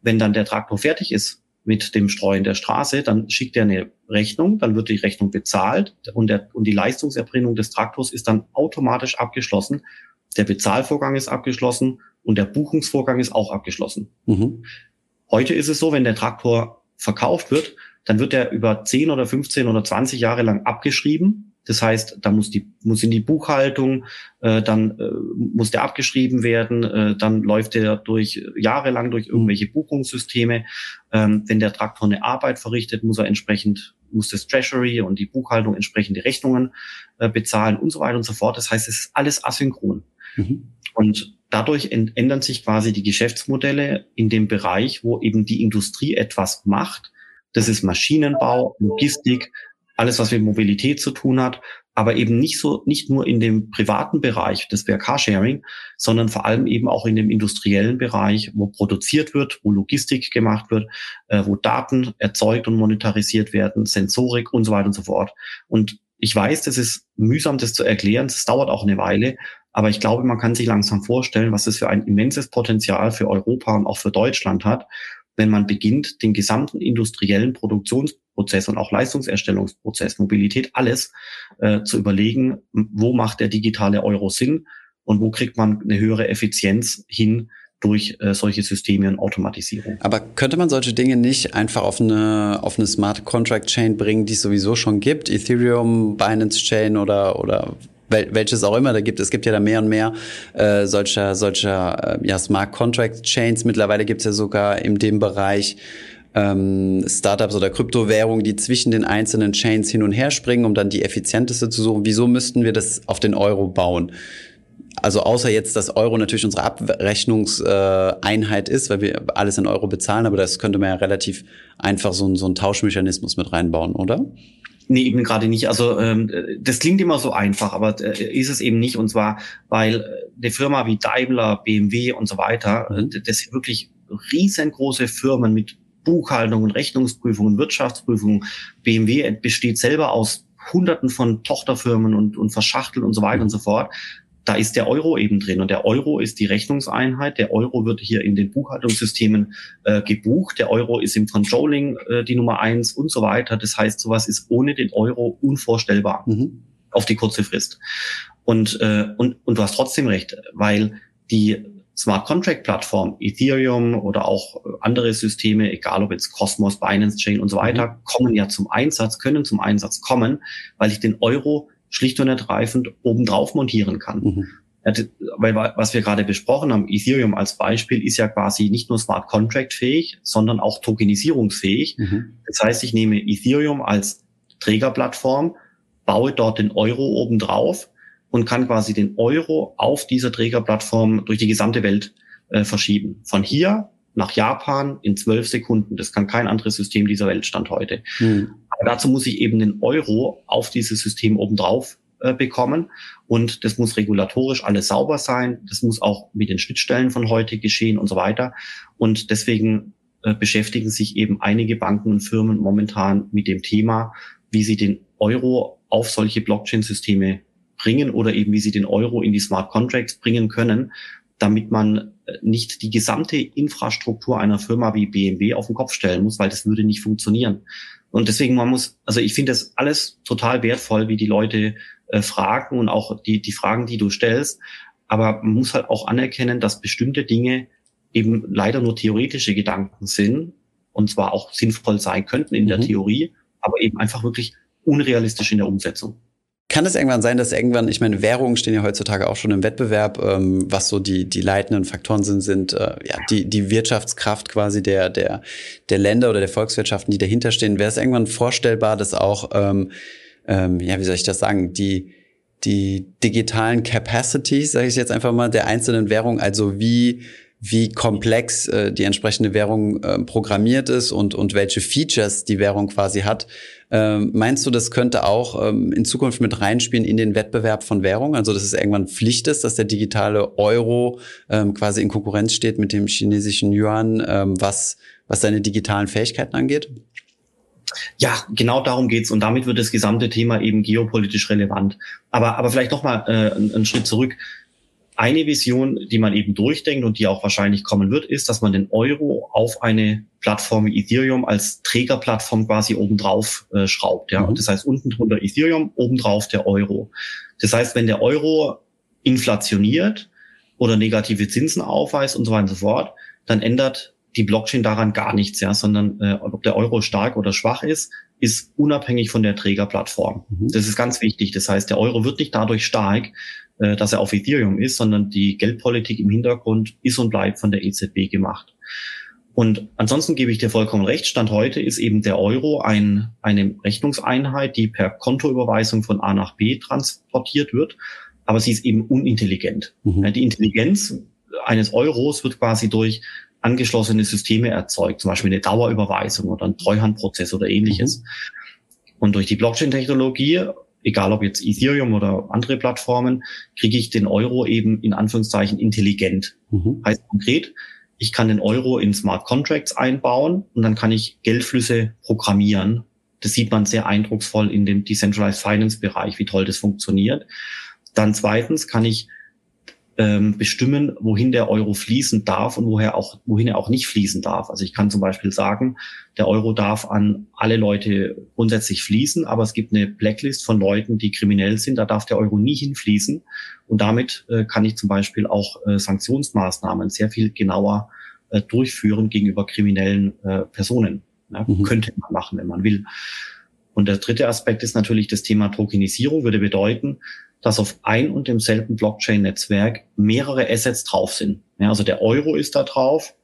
B: wenn dann der Traktor fertig ist mit dem Streuen der Straße, dann schickt er eine Rechnung, dann wird die Rechnung bezahlt und, der, und die Leistungserbringung des Traktors ist dann automatisch abgeschlossen. Der Bezahlvorgang ist abgeschlossen und der Buchungsvorgang ist auch abgeschlossen. Mhm. Heute ist es so, wenn der Traktor verkauft wird, dann wird er über 10 oder 15 oder 20 Jahre lang abgeschrieben. Das heißt, da muss die muss in die Buchhaltung, äh, dann äh, muss der abgeschrieben werden, äh, dann läuft er durch jahrelang durch irgendwelche Buchungssysteme. Ähm, wenn der Traktor eine Arbeit verrichtet, muss er entsprechend muss das Treasury und die Buchhaltung entsprechende Rechnungen äh, bezahlen und so weiter und so fort. Das heißt, es ist alles asynchron. Mhm. Und dadurch ändern sich quasi die Geschäftsmodelle in dem Bereich, wo eben die Industrie etwas macht. Das ist Maschinenbau, Logistik, alles, was mit Mobilität zu tun hat, aber eben nicht so, nicht nur in dem privaten Bereich, das wäre Carsharing, sondern vor allem eben auch in dem industriellen Bereich, wo produziert wird, wo Logistik gemacht wird, äh, wo Daten erzeugt und monetarisiert werden, Sensorik und so weiter und so fort. Und ich weiß, das ist mühsam, das zu erklären. Es dauert auch eine Weile. Aber ich glaube, man kann sich langsam vorstellen, was es für ein immenses Potenzial für Europa und auch für Deutschland hat, wenn man beginnt, den gesamten industriellen Produktionsprozess und auch Leistungserstellungsprozess, Mobilität, alles äh, zu überlegen, wo macht der digitale Euro Sinn und wo kriegt man eine höhere Effizienz hin durch äh, solche Systeme und Automatisierung.
A: Aber könnte man solche Dinge nicht einfach auf eine, auf eine Smart Contract Chain bringen, die es sowieso schon gibt? Ethereum, Binance Chain oder, oder welches auch immer da gibt. Es gibt ja da mehr und mehr äh, solcher, solcher äh, ja, Smart Contract Chains. Mittlerweile gibt es ja sogar in dem Bereich ähm, Startups oder Kryptowährungen, die zwischen den einzelnen Chains hin und her springen, um dann die effizienteste zu suchen. Wieso müssten wir das auf den Euro bauen? Also außer jetzt, dass Euro natürlich unsere Abrechnungseinheit ist, weil wir alles in Euro bezahlen, aber das könnte man ja relativ einfach so, so einen Tauschmechanismus mit reinbauen, oder?
B: Nee, eben gerade nicht. Also ähm, das klingt immer so einfach, aber äh, ist es eben nicht. Und zwar, weil äh, eine Firma wie Daimler, BMW und so weiter, äh, mhm. das sind wirklich riesengroße Firmen mit Buchhaltung und Rechnungsprüfung und Wirtschaftsprüfung. BMW besteht selber aus Hunderten von Tochterfirmen und, und verschachtelt und so weiter mhm. und so fort da ist der Euro eben drin und der Euro ist die Rechnungseinheit. Der Euro wird hier in den Buchhaltungssystemen äh, gebucht. Der Euro ist im Controlling äh, die Nummer eins und so weiter. Das heißt, sowas ist ohne den Euro unvorstellbar mhm. auf die kurze Frist. Und, äh, und, und du hast trotzdem recht, weil die Smart Contract Plattform, Ethereum oder auch andere Systeme, egal ob jetzt Cosmos, Binance Chain und so weiter, mhm. kommen ja zum Einsatz, können zum Einsatz kommen, weil ich den Euro schlicht und ergreifend obendrauf montieren kann. Mhm. Weil was wir gerade besprochen haben, Ethereum als Beispiel ist ja quasi nicht nur Smart Contract fähig, sondern auch tokenisierungsfähig. Mhm. Das heißt, ich nehme Ethereum als Trägerplattform, baue dort den Euro obendrauf und kann quasi den Euro auf dieser Trägerplattform durch die gesamte Welt äh, verschieben. Von hier nach Japan in zwölf Sekunden. Das kann kein anderes System dieser Welt stand heute. Mhm. Aber dazu muss ich eben den Euro auf dieses System obendrauf äh, bekommen. Und das muss regulatorisch alles sauber sein. Das muss auch mit den Schnittstellen von heute geschehen und so weiter. Und deswegen äh, beschäftigen sich eben einige Banken und Firmen momentan mit dem Thema, wie sie den Euro auf solche Blockchain-Systeme bringen oder eben wie sie den Euro in die Smart Contracts bringen können, damit man äh, nicht die gesamte Infrastruktur einer Firma wie BMW auf den Kopf stellen muss, weil das würde nicht funktionieren. Und deswegen, man muss, also ich finde das alles total wertvoll, wie die Leute äh, fragen und auch die, die Fragen, die du stellst. Aber man muss halt auch anerkennen, dass bestimmte Dinge eben leider nur theoretische Gedanken sind und zwar auch sinnvoll sein könnten in mhm. der Theorie, aber eben einfach wirklich unrealistisch in der Umsetzung.
A: Kann es irgendwann sein, dass irgendwann, ich meine, Währungen stehen ja heutzutage auch schon im Wettbewerb, ähm, was so die, die leitenden Faktoren sind, sind äh, ja, die, die Wirtschaftskraft quasi der, der, der Länder oder der Volkswirtschaften, die dahinter stehen. Wäre es irgendwann vorstellbar, dass auch, ähm, ähm, ja, wie soll ich das sagen, die, die digitalen Capacities, sage ich jetzt einfach mal, der einzelnen Währung, also wie wie komplex äh, die entsprechende Währung äh, programmiert ist und, und welche Features die Währung quasi hat. Ähm, meinst du, das könnte auch ähm, in Zukunft mit reinspielen in den Wettbewerb von Währungen? Also, dass es irgendwann Pflicht ist, dass der digitale Euro ähm, quasi in Konkurrenz steht mit dem chinesischen Yuan, ähm, was, was seine digitalen Fähigkeiten angeht?
B: Ja, genau darum geht's und damit wird das gesamte Thema eben geopolitisch relevant. Aber, aber vielleicht noch mal äh, einen Schritt zurück. Eine Vision, die man eben durchdenkt und die auch wahrscheinlich kommen wird, ist, dass man den Euro auf eine Plattform wie Ethereum als Trägerplattform quasi obendrauf äh, schraubt. Ja? Mhm. Das heißt, unten drunter Ethereum, obendrauf der Euro. Das heißt, wenn der Euro inflationiert oder negative Zinsen aufweist und so weiter und so fort, dann ändert die Blockchain daran gar nichts, ja, sondern äh, ob der Euro stark oder schwach ist, ist unabhängig von der Trägerplattform. Mhm. Das ist ganz wichtig. Das heißt, der Euro wird nicht dadurch stark, äh, dass er auf Ethereum ist, sondern die Geldpolitik im Hintergrund ist und bleibt von der EZB gemacht. Und ansonsten gebe ich dir vollkommen recht. Stand heute ist eben der Euro ein, eine Rechnungseinheit, die per Kontoüberweisung von A nach B transportiert wird. Aber sie ist eben unintelligent. Mhm. Die Intelligenz eines Euros wird quasi durch angeschlossene Systeme erzeugt, zum Beispiel eine Dauerüberweisung oder ein Treuhandprozess oder ähnliches. Mhm. Und durch die Blockchain-Technologie, egal ob jetzt Ethereum oder andere Plattformen, kriege ich den Euro eben in Anführungszeichen intelligent. Mhm. Heißt konkret, ich kann den Euro in Smart Contracts einbauen und dann kann ich Geldflüsse programmieren. Das sieht man sehr eindrucksvoll in dem Decentralized Finance Bereich, wie toll das funktioniert. Dann zweitens kann ich ähm, bestimmen, wohin der Euro fließen darf und woher auch, wohin er auch nicht fließen darf. Also ich kann zum Beispiel sagen, der Euro darf an alle Leute grundsätzlich fließen, aber es gibt eine Blacklist von Leuten, die kriminell sind, da darf der Euro nie hinfließen. Und damit äh, kann ich zum Beispiel auch äh, Sanktionsmaßnahmen sehr viel genauer äh, durchführen gegenüber kriminellen äh, Personen. Ja, mhm. Könnte man machen, wenn man will. Und der dritte Aspekt ist natürlich das Thema Tokenisierung, würde bedeuten, dass auf ein und demselben Blockchain-Netzwerk mehrere Assets drauf sind. Ja, also der Euro ist da drauf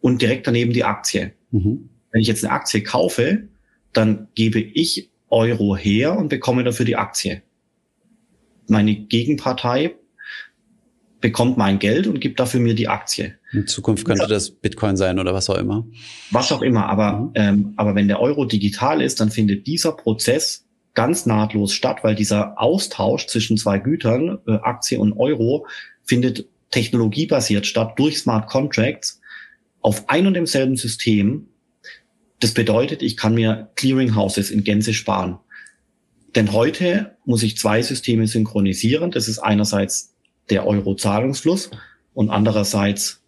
B: und direkt daneben die Aktie. Mhm. Wenn ich jetzt eine Aktie kaufe, dann gebe ich Euro her und bekomme dafür die Aktie. Meine Gegenpartei bekommt mein Geld und gibt dafür mir die Aktie.
A: In Zukunft könnte das Bitcoin sein oder was auch immer.
B: Was auch immer, aber, mhm. ähm, aber wenn der Euro digital ist, dann findet dieser Prozess ganz nahtlos statt, weil dieser Austausch zwischen zwei Gütern, äh, Aktie und Euro, findet technologiebasiert statt durch Smart Contracts auf ein und demselben System. Das bedeutet, ich kann mir Clearinghouses in Gänze sparen. Denn heute muss ich zwei Systeme synchronisieren. Das ist einerseits der Euro-Zahlungsfluss und andererseits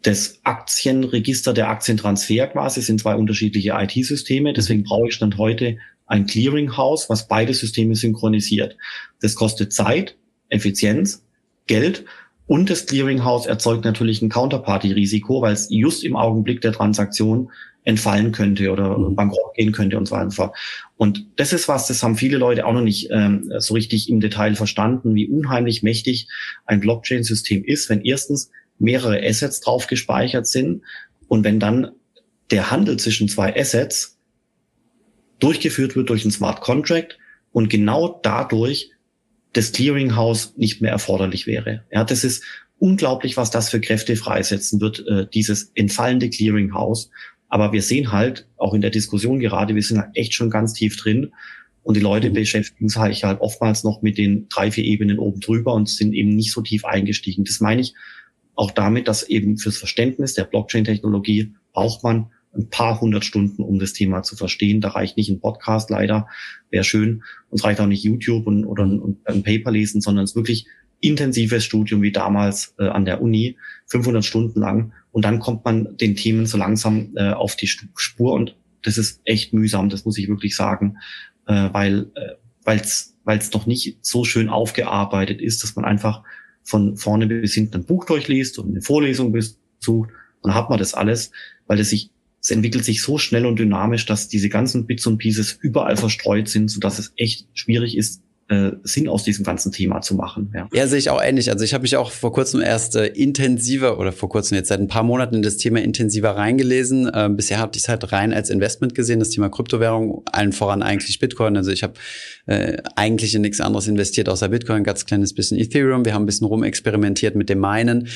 B: das Aktienregister, der Aktientransfer quasi, sind zwei unterschiedliche IT-Systeme. Deswegen brauche ich Stand heute ein Clearinghouse, was beide Systeme synchronisiert. Das kostet Zeit, Effizienz, Geld und das Clearinghouse erzeugt natürlich ein Counterparty-Risiko, weil es just im Augenblick der Transaktion entfallen könnte oder mhm. bankrott gehen könnte und so weiter. Und das ist was, das haben viele Leute auch noch nicht ähm, so richtig im Detail verstanden, wie unheimlich mächtig ein Blockchain-System ist, wenn erstens mehrere Assets drauf gespeichert sind und wenn dann der Handel zwischen zwei Assets durchgeführt wird durch einen Smart Contract und genau dadurch das Clearinghouse nicht mehr erforderlich wäre. Ja, das ist unglaublich, was das für Kräfte freisetzen wird, äh, dieses entfallende Clearinghouse. Aber wir sehen halt auch in der Diskussion gerade, wir sind halt echt schon ganz tief drin. Und die Leute mhm. beschäftigen sich halt oftmals noch mit den drei, vier Ebenen oben drüber und sind eben nicht so tief eingestiegen. Das meine ich auch damit, dass eben fürs Verständnis der Blockchain-Technologie braucht man ein paar hundert Stunden, um das Thema zu verstehen. Da reicht nicht ein Podcast leider, wäre schön. Uns reicht auch nicht YouTube und, oder ein, ein Paper lesen, sondern es ist wirklich intensives Studium wie damals äh, an der Uni, 500 Stunden lang. Und dann kommt man den Themen so langsam äh, auf die Spur und das ist echt mühsam, das muss ich wirklich sagen, äh, weil äh, es weil es noch nicht so schön aufgearbeitet ist, dass man einfach von vorne bis hinten ein Buch durchliest und eine Vorlesung besucht und dann hat man das alles, weil es sich es entwickelt sich so schnell und dynamisch, dass diese ganzen Bits und Pieces überall verstreut sind, so dass es echt schwierig ist, äh, Sinn aus diesem ganzen Thema zu machen.
A: Ja, ja sehe ich auch ähnlich. Also ich habe mich auch vor kurzem erst äh, intensiver oder vor kurzem jetzt seit ein paar Monaten in das Thema intensiver reingelesen. Äh, bisher habe ich es halt rein als Investment gesehen, das Thema Kryptowährung, allen voran eigentlich Bitcoin. Also ich habe äh, eigentlich in nichts anderes investiert außer Bitcoin, ganz kleines bisschen Ethereum. Wir haben ein bisschen rumexperimentiert mit dem Minen.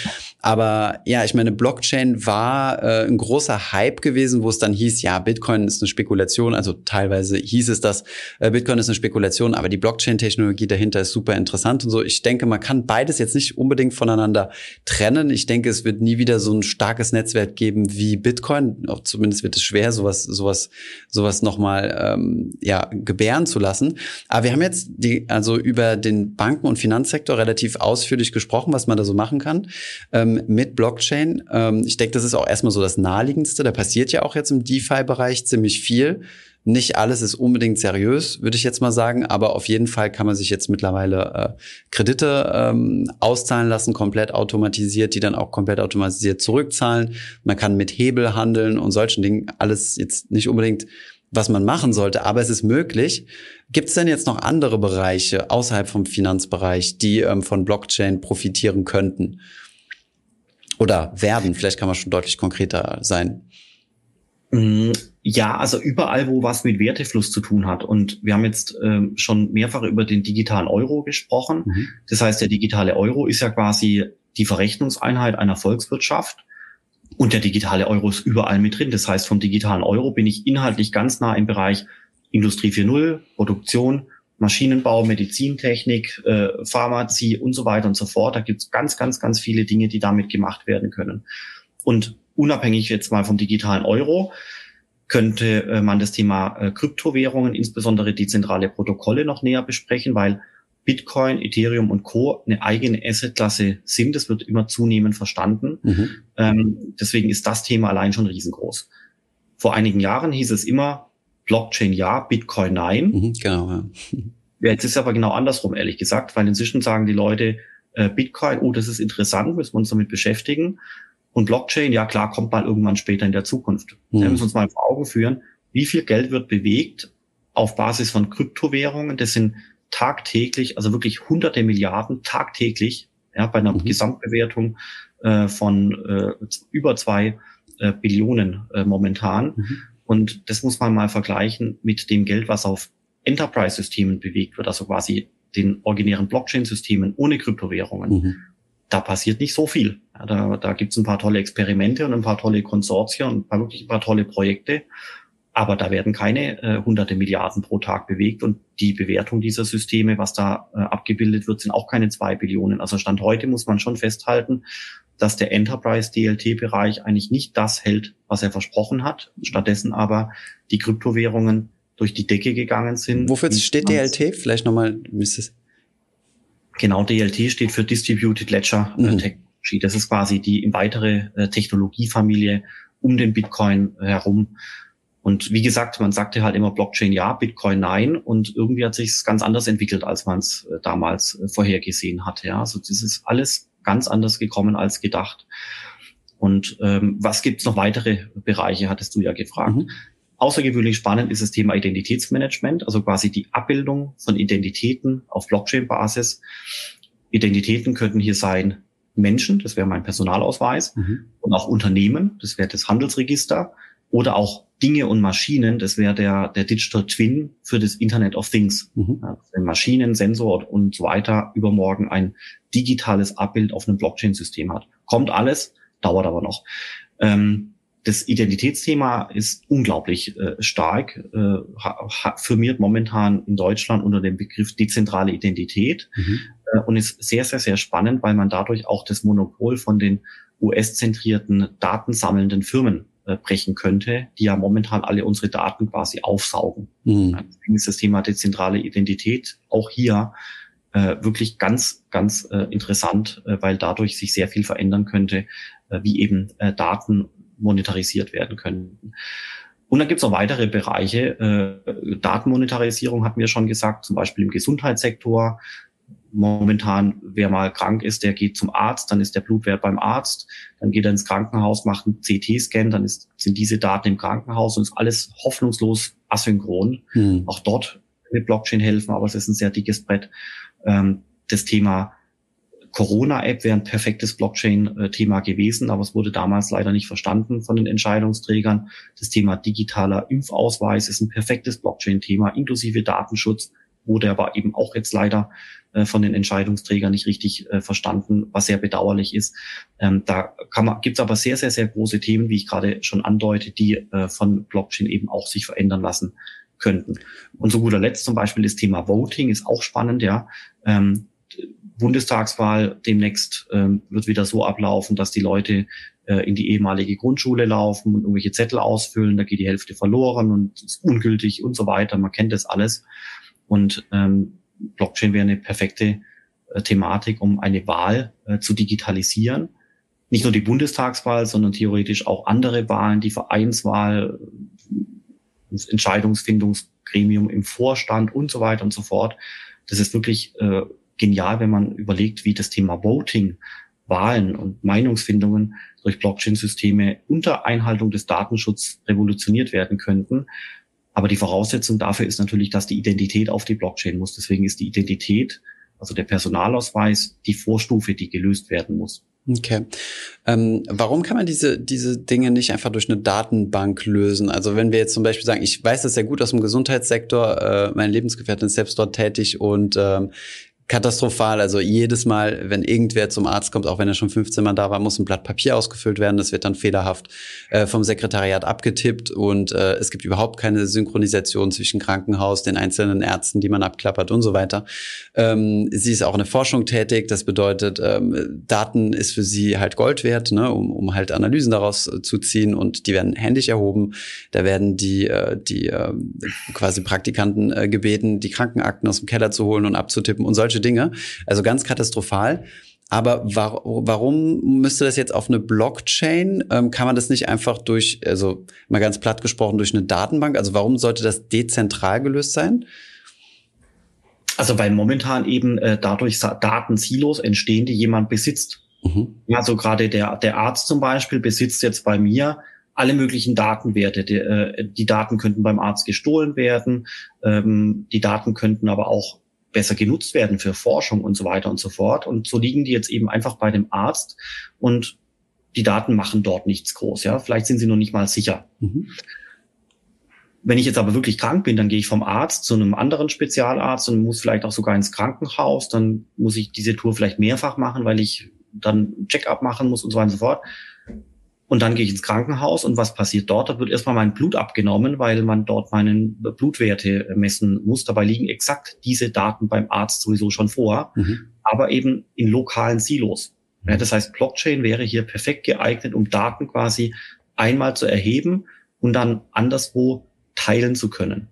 A: Aber ja, ich meine, Blockchain war äh, ein großer Hype gewesen, wo es dann hieß, ja, Bitcoin ist eine Spekulation. Also teilweise hieß es das, äh, Bitcoin ist eine Spekulation, aber die Blockchain-Technologie dahinter ist super interessant und so. Ich denke, man kann beides jetzt nicht unbedingt voneinander trennen. Ich denke, es wird nie wieder so ein starkes Netzwerk geben wie Bitcoin. Auch zumindest wird es schwer, sowas, sowas, sowas nochmal ähm, ja, gebären zu lassen. Aber wir haben jetzt die, also über den Banken- und Finanzsektor relativ ausführlich gesprochen, was man da so machen kann ähm, mit Blockchain. Ähm, ich denke, das ist auch erstmal so das Naheliegendste. Da passiert ja auch jetzt im DeFi-Bereich ziemlich viel. Nicht alles ist unbedingt seriös, würde ich jetzt mal sagen, aber auf jeden Fall kann man sich jetzt mittlerweile äh, Kredite ähm, auszahlen lassen, komplett automatisiert, die dann auch komplett automatisiert zurückzahlen. Man kann mit Hebel handeln und solchen Dingen. Alles jetzt nicht unbedingt was man machen sollte, aber es ist möglich. Gibt es denn jetzt noch andere Bereiche außerhalb vom Finanzbereich, die ähm, von Blockchain profitieren könnten? Oder werden? Vielleicht kann man schon deutlich konkreter sein.
B: Mm, ja, also überall, wo was mit Wertefluss zu tun hat. Und wir haben jetzt ähm, schon mehrfach über den digitalen Euro gesprochen. Mhm. Das heißt, der digitale Euro ist ja quasi die Verrechnungseinheit einer Volkswirtschaft. Und der digitale Euro ist überall mit drin. Das heißt, vom digitalen Euro bin ich inhaltlich ganz nah im Bereich Industrie 4.0, Produktion, Maschinenbau, Medizintechnik, äh, Pharmazie und so weiter und so fort. Da gibt es ganz, ganz, ganz viele Dinge, die damit gemacht werden können. Und unabhängig jetzt mal vom digitalen Euro könnte äh, man das Thema äh, Kryptowährungen, insbesondere dezentrale Protokolle noch näher besprechen, weil Bitcoin, Ethereum und Co. eine eigene Assetklasse sind. Das wird immer zunehmend verstanden. Mhm. Ähm, deswegen ist das Thema allein schon riesengroß. Vor einigen Jahren hieß es immer Blockchain ja, Bitcoin nein. Mhm, genau. Ja. Jetzt ist es aber genau andersrum, ehrlich gesagt, weil inzwischen sagen die Leute, äh, Bitcoin, oh, das ist interessant, müssen wir uns damit beschäftigen. Und Blockchain, ja klar, kommt mal irgendwann später in der Zukunft. Mhm. Wir müssen uns mal vor Augen führen, wie viel Geld wird bewegt auf Basis von Kryptowährungen. Das sind tagtäglich, also wirklich hunderte Milliarden tagtäglich, ja, bei einer mhm. Gesamtbewertung äh, von äh, über zwei äh, Billionen äh, momentan. Mhm. Und das muss man mal vergleichen mit dem Geld, was auf Enterprise-Systemen bewegt wird, also quasi den originären Blockchain-Systemen ohne Kryptowährungen. Mhm. Da passiert nicht so viel. Ja, da da gibt es ein paar tolle Experimente und ein paar tolle Konsortien und ein paar, wirklich ein paar tolle Projekte. Aber da werden keine äh, hunderte Milliarden pro Tag bewegt und die Bewertung dieser Systeme, was da äh, abgebildet wird, sind auch keine zwei Billionen. Also Stand heute muss man schon festhalten, dass der Enterprise DLT-Bereich eigentlich nicht das hält, was er versprochen hat. Stattdessen aber die Kryptowährungen durch die Decke gegangen sind.
A: Wofür steht DLT? Vielleicht nochmal, Mrs.
B: Genau, DLT steht für Distributed Ledger äh, mhm. Technology. Das ist quasi die weitere äh, Technologiefamilie um den Bitcoin herum und wie gesagt, man sagte halt immer Blockchain ja, Bitcoin nein. Und irgendwie hat sich es ganz anders entwickelt, als man es äh, damals äh, vorhergesehen hatte. Ja, also das ist alles ganz anders gekommen als gedacht. Und ähm, was gibt's noch weitere Bereiche, hattest du ja gefragt. Mhm. Außergewöhnlich spannend ist das Thema Identitätsmanagement, also quasi die Abbildung von Identitäten auf Blockchain-Basis. Identitäten könnten hier sein Menschen, das wäre mein Personalausweis, mhm. und auch Unternehmen, das wäre das Handelsregister, oder auch Dinge und Maschinen, das wäre der, der Digital Twin für das Internet of Things. Mhm. Wenn Maschinen, Sensor und so weiter übermorgen ein digitales Abbild auf einem Blockchain-System hat. Kommt alles, dauert aber noch. Ähm, das Identitätsthema ist unglaublich äh, stark, äh, firmiert momentan in Deutschland unter dem Begriff dezentrale Identität mhm. Äh, und ist sehr, sehr, sehr spannend, weil man dadurch auch das Monopol von den US-zentrierten datensammelnden Firmen äh, brechen könnte, die ja momentan alle unsere Daten quasi aufsaugen. Mhm. Deswegen ist das Thema dezentrale Identität auch hier äh, wirklich ganz, ganz äh, interessant, äh, weil dadurch sich sehr viel verändern könnte, äh, wie eben äh, Daten monetarisiert werden können. Und dann gibt es noch weitere Bereiche. Äh, Datenmonetarisierung hatten wir schon gesagt, zum Beispiel im Gesundheitssektor momentan, wer mal krank ist, der geht zum Arzt, dann ist der Blutwert beim Arzt, dann geht er ins Krankenhaus, macht einen CT-Scan, dann ist, sind diese Daten im Krankenhaus und ist alles hoffnungslos asynchron. Hm. Auch dort mit Blockchain helfen, aber es ist ein sehr dickes Brett. Ähm, das Thema Corona-App wäre ein perfektes Blockchain-Thema gewesen, aber es wurde damals leider nicht verstanden von den Entscheidungsträgern. Das Thema digitaler Impfausweis ist ein perfektes Blockchain-Thema, inklusive Datenschutz, wurde aber eben auch jetzt leider äh, von den Entscheidungsträgern nicht richtig äh, verstanden, was sehr bedauerlich ist. Ähm, da gibt es aber sehr, sehr, sehr große Themen, wie ich gerade schon andeute, die äh, von Blockchain eben auch sich verändern lassen könnten. Und zu guter Letzt zum Beispiel das Thema Voting ist auch spannend, ja. Ähm, Bundestagswahl demnächst ähm, wird wieder so ablaufen, dass die Leute in die ehemalige Grundschule laufen und irgendwelche Zettel ausfüllen, da geht die Hälfte verloren und ist ungültig und so weiter. Man kennt das alles. Und ähm, Blockchain wäre eine perfekte äh, Thematik, um eine Wahl äh, zu digitalisieren. Nicht nur die Bundestagswahl, sondern theoretisch auch andere Wahlen, die Vereinswahl, das Entscheidungsfindungsgremium im Vorstand und so weiter und so fort. Das ist wirklich äh, genial, wenn man überlegt, wie das Thema Voting, Wahlen und Meinungsfindungen durch Blockchain-Systeme unter Einhaltung des Datenschutzes revolutioniert werden könnten. Aber die Voraussetzung dafür ist natürlich, dass die Identität auf die Blockchain muss. Deswegen ist die Identität, also der Personalausweis, die Vorstufe, die gelöst werden muss.
A: Okay. Ähm, warum kann man diese, diese Dinge nicht einfach durch eine Datenbank lösen? Also wenn wir jetzt zum Beispiel sagen, ich weiß das sehr gut aus dem Gesundheitssektor, äh, meine Lebensgefährtin ist selbst dort tätig und ähm, katastrophal. Also jedes Mal, wenn irgendwer zum Arzt kommt, auch wenn er schon 15 Mal da war, muss ein Blatt Papier ausgefüllt werden. Das wird dann fehlerhaft äh, vom Sekretariat abgetippt und äh, es gibt überhaupt keine Synchronisation zwischen Krankenhaus, den einzelnen Ärzten, die man abklappert und so weiter. Ähm, sie ist auch in der Forschung tätig. Das bedeutet, ähm, Daten ist für sie halt Gold wert, ne, um, um halt Analysen daraus äh, zu ziehen und die werden händisch erhoben. Da werden die, äh, die äh, quasi Praktikanten äh, gebeten, die Krankenakten aus dem Keller zu holen und abzutippen und solche solche Dinge. Also ganz katastrophal. Aber war, warum müsste das jetzt auf eine Blockchain? Ähm, kann man das nicht einfach durch, also mal ganz platt gesprochen, durch eine Datenbank? Also warum sollte das dezentral gelöst sein?
B: Also weil momentan eben äh, dadurch Datensilos entstehen, die jemand besitzt. Mhm. Also gerade der, der Arzt zum Beispiel besitzt jetzt bei mir alle möglichen Datenwerte. Die, äh, die Daten könnten beim Arzt gestohlen werden. Ähm, die Daten könnten aber auch besser genutzt werden für Forschung und so weiter und so fort. Und so liegen die jetzt eben einfach bei dem Arzt und die Daten machen dort nichts groß. Ja, vielleicht sind sie noch nicht mal sicher. Mhm. Wenn ich jetzt aber wirklich krank bin, dann gehe ich vom Arzt zu einem anderen Spezialarzt und muss vielleicht auch sogar ins Krankenhaus. Dann muss ich diese Tour vielleicht mehrfach machen, weil ich dann Check-up machen muss und so weiter und so fort. Und dann gehe ich ins Krankenhaus und was passiert dort? Da wird erstmal mein Blut abgenommen, weil man dort meinen Blutwerte messen muss. Dabei liegen exakt diese Daten beim Arzt sowieso schon vor, mhm. aber eben in lokalen Silos. Ja, das heißt, Blockchain wäre hier perfekt geeignet, um Daten quasi einmal zu erheben und dann anderswo teilen zu können.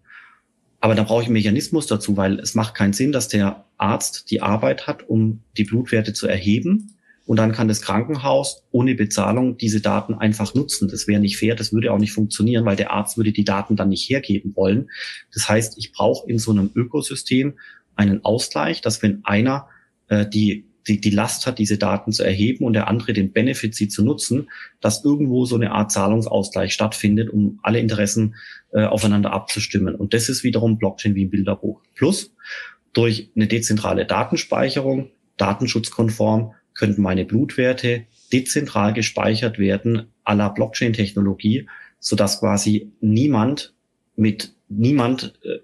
B: Aber da brauche ich einen Mechanismus dazu, weil es macht keinen Sinn, dass der Arzt die Arbeit hat, um die Blutwerte zu erheben und dann kann das Krankenhaus ohne Bezahlung diese Daten einfach nutzen. Das wäre nicht fair, das würde auch nicht funktionieren, weil der Arzt würde die Daten dann nicht hergeben wollen. Das heißt, ich brauche in so einem Ökosystem einen Ausgleich, dass wenn einer äh, die, die, die Last hat, diese Daten zu erheben und der andere den Benefit, sie zu nutzen, dass irgendwo so eine Art Zahlungsausgleich stattfindet, um alle Interessen äh, aufeinander abzustimmen. Und das ist wiederum Blockchain wie ein Bilderbuch. Plus durch eine dezentrale Datenspeicherung, datenschutzkonform, könnten meine Blutwerte dezentral gespeichert werden aller Blockchain-Technologie, sodass quasi niemand mit niemand äh,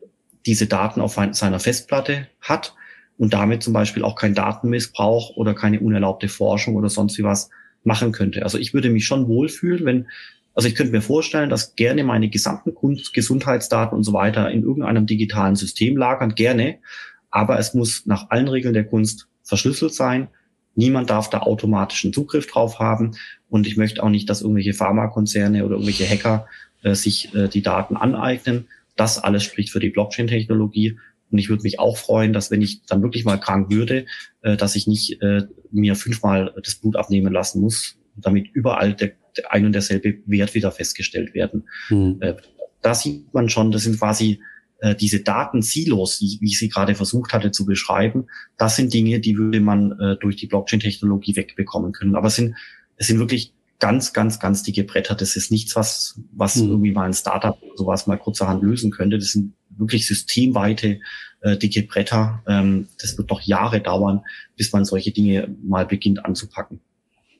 B: diese Daten auf seiner Festplatte hat und damit zum Beispiel auch kein Datenmissbrauch oder keine unerlaubte Forschung oder sonst wie was machen könnte. Also ich würde mich schon wohlfühlen, wenn, also ich könnte mir vorstellen, dass gerne meine gesamten Gesundheitsdaten und so weiter in irgendeinem digitalen System lagern, gerne, aber es muss nach allen Regeln der Kunst verschlüsselt sein, Niemand darf da automatischen Zugriff drauf haben. Und ich möchte auch nicht, dass irgendwelche Pharmakonzerne oder irgendwelche Hacker äh, sich äh, die Daten aneignen. Das alles spricht für die Blockchain-Technologie. Und ich würde mich auch freuen, dass wenn ich dann wirklich mal krank würde, äh, dass ich nicht äh, mir fünfmal das Blut abnehmen lassen muss, damit überall der, der ein und derselbe Wert wieder festgestellt werden. Mhm. Äh, da sieht man schon, das sind quasi äh, diese Datensilos, wie, wie ich sie gerade versucht hatte zu beschreiben, das sind Dinge, die würde man äh, durch die Blockchain-Technologie wegbekommen können. Aber es sind, es sind wirklich ganz, ganz, ganz dicke Bretter. Das ist nichts, was, was mhm. irgendwie mal ein Startup oder sowas mal kurzerhand lösen könnte. Das sind wirklich systemweite äh, dicke Bretter. Ähm, das wird noch Jahre dauern, bis man solche Dinge mal beginnt anzupacken.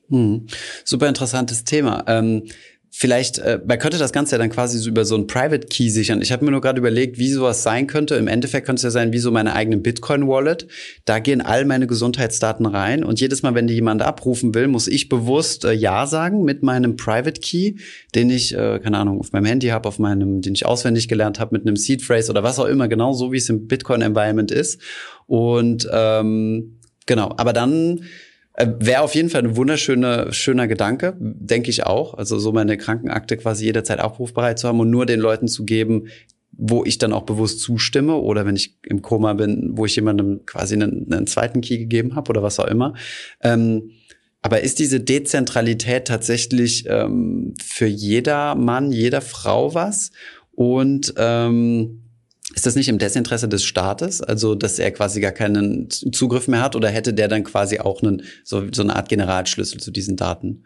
A: Hm. Super interessantes Thema. Ähm, Vielleicht, äh, man könnte das Ganze ja dann quasi so über so ein Private Key sichern. Ich habe mir nur gerade überlegt, wie sowas sein könnte. Im Endeffekt könnte es ja sein, wie so meine eigene Bitcoin-Wallet. Da gehen all meine Gesundheitsdaten rein und jedes Mal, wenn die jemand abrufen will, muss ich bewusst äh, Ja sagen mit meinem Private Key, den ich, äh, keine Ahnung, auf meinem Handy habe, auf meinem, den ich auswendig gelernt habe, mit einem Seed Phrase oder was auch immer, genau so wie es im Bitcoin-Environment ist. Und ähm, genau, aber dann äh, Wäre auf jeden Fall ein wunderschöner schöner Gedanke, denke ich auch. Also so meine Krankenakte quasi jederzeit abrufbereit zu haben und nur den Leuten zu geben, wo ich dann auch bewusst zustimme oder wenn ich im Koma bin, wo ich jemandem quasi einen, einen zweiten Key gegeben habe oder was auch immer. Ähm, aber ist diese Dezentralität tatsächlich ähm, für jeder Mann, jeder Frau was? Und ähm, ist das nicht im Desinteresse des Staates, also dass er quasi gar keinen Zugriff mehr hat oder hätte der dann quasi auch einen, so, so eine Art Generalschlüssel zu diesen Daten?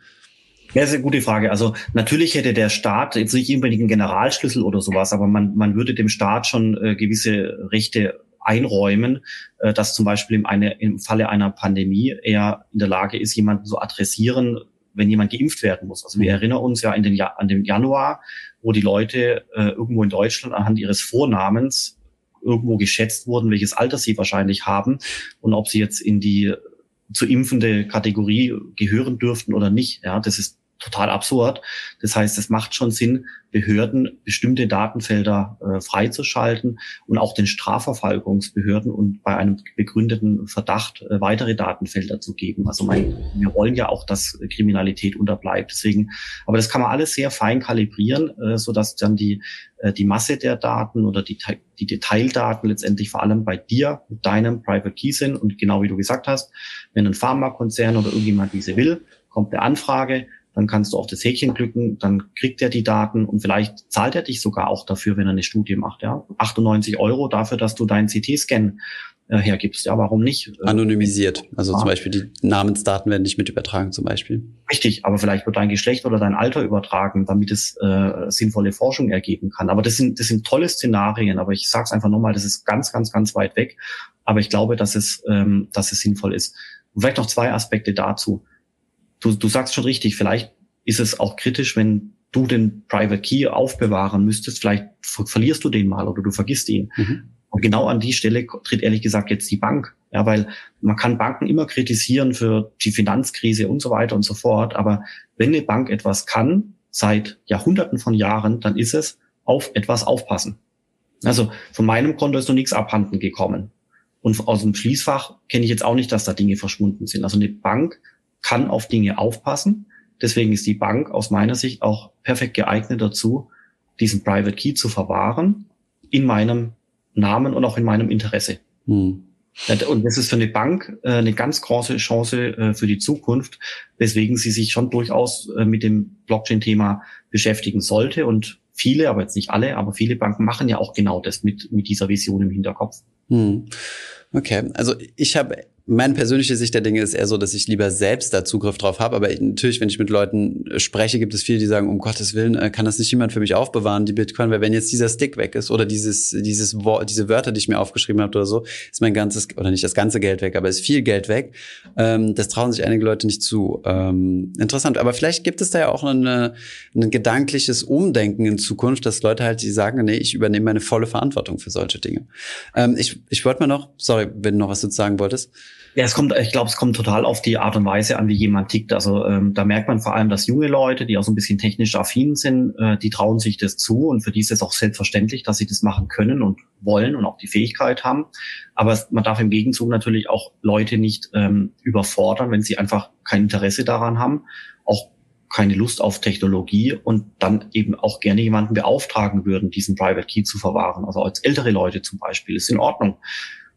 B: Ja, eine gute Frage. Also natürlich hätte der Staat jetzt nicht unbedingt einen Generalschlüssel oder sowas, aber man, man würde dem Staat schon äh, gewisse Rechte einräumen, äh, dass zum Beispiel im, eine, im Falle einer Pandemie er in der Lage ist, jemanden zu adressieren, wenn jemand geimpft werden muss. Also wir mhm. erinnern uns ja in den an den Januar, wo die Leute äh, irgendwo in Deutschland anhand ihres Vornamens irgendwo geschätzt wurden, welches Alter sie wahrscheinlich haben und ob sie jetzt in die zu impfende Kategorie gehören dürften oder nicht. Ja, das ist total absurd. Das heißt, es macht schon Sinn, Behörden bestimmte Datenfelder äh, freizuschalten und auch den Strafverfolgungsbehörden und bei einem begründeten Verdacht äh, weitere Datenfelder zu geben. Also mein, wir wollen ja auch, dass Kriminalität unterbleibt. Deswegen, aber das kann man alles sehr fein kalibrieren, äh, so dass dann die äh, die Masse der Daten oder die, die Detaildaten letztendlich vor allem bei dir mit deinem Private Key sind. Und genau wie du gesagt hast, wenn ein Pharmakonzern oder irgendjemand diese will, kommt eine Anfrage, dann kannst du auf das Häkchen klicken, dann kriegt er die Daten und vielleicht zahlt er dich sogar auch dafür, wenn er eine Studie macht. Ja, 98 Euro dafür, dass du deinen CT-Scan äh, hergibst. Ja, warum nicht?
A: Äh, Anonymisiert. Also ja. zum Beispiel die Namensdaten werden nicht mit übertragen zum Beispiel.
B: Richtig, aber vielleicht wird dein Geschlecht oder dein Alter übertragen, damit es äh, sinnvolle Forschung ergeben kann. Aber das sind, das sind tolle Szenarien, aber ich sage es einfach nochmal, das ist ganz, ganz, ganz weit weg. Aber ich glaube, dass es, ähm, dass es sinnvoll ist. Und vielleicht noch zwei Aspekte dazu du, du sagst schon richtig, vielleicht ist es auch kritisch, wenn du den Private Key aufbewahren müsstest, vielleicht verlierst du den mal oder du vergisst ihn. Mhm. Und genau an die Stelle tritt ehrlich gesagt jetzt die Bank. Ja, weil man kann Banken immer kritisieren für die Finanzkrise und so weiter und so fort. Aber wenn eine Bank etwas kann, seit Jahrhunderten von Jahren, dann ist es auf etwas aufpassen. Also von meinem Konto ist noch nichts abhanden gekommen. Und aus dem Schließfach kenne ich jetzt auch nicht, dass da Dinge verschwunden sind. Also eine Bank kann auf Dinge aufpassen. Deswegen ist die Bank aus meiner Sicht auch perfekt geeignet dazu, diesen Private Key zu verwahren in meinem Namen und auch in meinem Interesse. Hm. Und das ist für eine Bank äh, eine ganz große Chance äh, für die Zukunft, weswegen sie sich schon durchaus äh, mit dem Blockchain-Thema beschäftigen sollte. Und viele, aber jetzt nicht alle, aber viele Banken machen ja auch genau das mit, mit dieser Vision im Hinterkopf. Hm.
A: Okay, also ich habe meine persönliche Sicht der Dinge ist eher so, dass ich lieber selbst da Zugriff drauf habe. Aber natürlich, wenn ich mit Leuten spreche, gibt es viele, die sagen, um Gottes Willen, äh, kann das nicht jemand für mich aufbewahren, die Bitcoin, weil wenn jetzt dieser Stick weg ist oder dieses, dieses Wort, diese Wörter, die ich mir aufgeschrieben habe oder so, ist mein ganzes, oder nicht das ganze Geld weg, aber ist viel Geld weg. Ähm, das trauen sich einige Leute nicht zu. Ähm, interessant. Aber vielleicht gibt es da ja auch eine, ein gedankliches Umdenken in Zukunft, dass Leute halt, die sagen, nee, ich übernehme meine volle Verantwortung für solche Dinge. Ähm, ich, ich wollte mal noch, sorry, wenn du noch was dazu sagen wolltest.
B: Ja, es kommt, ich glaube, es kommt total auf die Art und Weise an, wie jemand tickt. Also ähm, da merkt man vor allem, dass junge Leute, die auch so ein bisschen technisch affin sind, äh, die trauen sich das zu und für die ist es auch selbstverständlich, dass sie das machen können und wollen und auch die Fähigkeit haben. Aber man darf im Gegenzug natürlich auch Leute nicht ähm, überfordern, wenn sie einfach kein Interesse daran haben, auch keine Lust auf Technologie und dann eben auch gerne jemanden beauftragen würden, diesen Private Key zu verwahren. Also als ältere Leute zum Beispiel ist in Ordnung.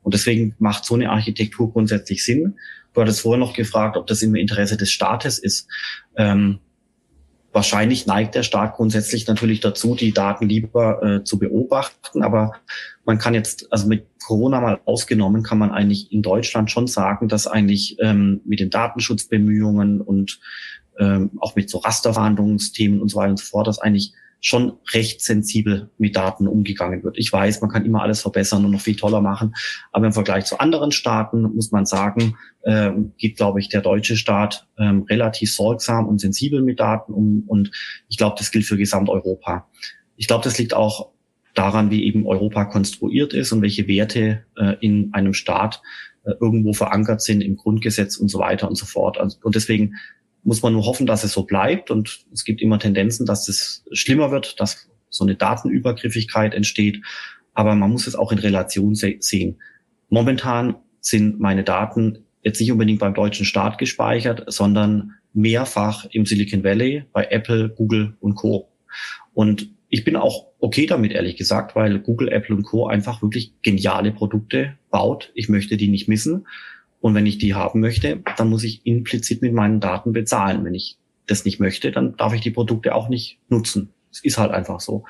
B: Und deswegen macht so eine Architektur grundsätzlich Sinn. Du hattest vorher noch gefragt, ob das im Interesse des Staates ist. Ähm, wahrscheinlich neigt der Staat grundsätzlich natürlich dazu, die Daten lieber äh, zu beobachten. Aber man kann jetzt, also mit Corona mal ausgenommen, kann man eigentlich in Deutschland schon sagen, dass eigentlich ähm, mit den Datenschutzbemühungen und ähm, auch mit so Rasterverhandlungsthemen und so weiter und so fort, dass eigentlich schon recht sensibel mit Daten umgegangen wird. Ich weiß, man kann immer alles verbessern und noch viel toller machen, aber im Vergleich zu anderen Staaten muss man sagen, äh, geht, glaube ich, der deutsche Staat ähm, relativ sorgsam und sensibel mit Daten um und ich glaube, das gilt für Gesamteuropa. Ich glaube, das liegt auch daran, wie eben Europa konstruiert ist und welche Werte äh, in einem Staat äh, irgendwo verankert sind im Grundgesetz und so weiter und so fort. Also, und deswegen muss man nur hoffen, dass es so bleibt. Und es gibt immer Tendenzen, dass es schlimmer wird, dass so eine Datenübergriffigkeit entsteht. Aber man muss es auch in Relation se sehen. Momentan sind meine Daten jetzt nicht unbedingt beim deutschen Staat gespeichert, sondern mehrfach im Silicon Valley bei Apple, Google und Co. Und ich bin auch okay damit, ehrlich gesagt, weil Google, Apple und Co. einfach wirklich geniale Produkte baut. Ich möchte die nicht missen. Und wenn ich die haben möchte, dann muss ich implizit mit meinen Daten bezahlen. Wenn ich das nicht möchte, dann darf ich die Produkte auch nicht nutzen. Es ist halt einfach so.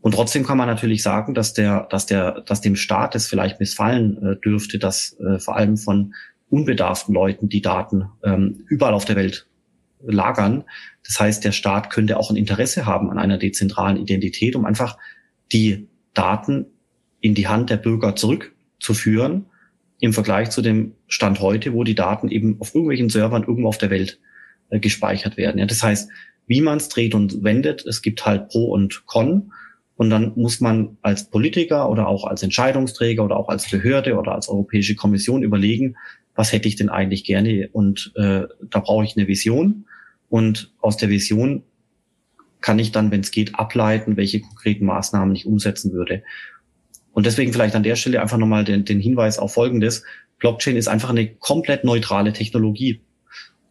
B: Und trotzdem kann man natürlich sagen, dass der, dass der, dass dem Staat es vielleicht missfallen äh, dürfte, dass äh, vor allem von unbedarften Leuten die Daten ähm, überall auf der Welt lagern. Das heißt, der Staat könnte auch ein Interesse haben an einer dezentralen Identität, um einfach die Daten in die Hand der Bürger zurückzuführen im Vergleich zu dem Stand heute, wo die Daten eben auf irgendwelchen Servern irgendwo auf der Welt äh, gespeichert werden. Ja, das heißt, wie man es dreht und wendet, es gibt halt Pro und Con. Und dann muss man als Politiker oder auch als Entscheidungsträger oder auch als Behörde oder als Europäische Kommission überlegen, was hätte ich denn eigentlich gerne? Und äh, da brauche ich eine Vision. Und aus der Vision kann ich dann, wenn es geht, ableiten, welche konkreten Maßnahmen ich umsetzen würde. Und deswegen vielleicht an der Stelle einfach nochmal den, den Hinweis auf Folgendes. Blockchain ist einfach eine komplett neutrale Technologie.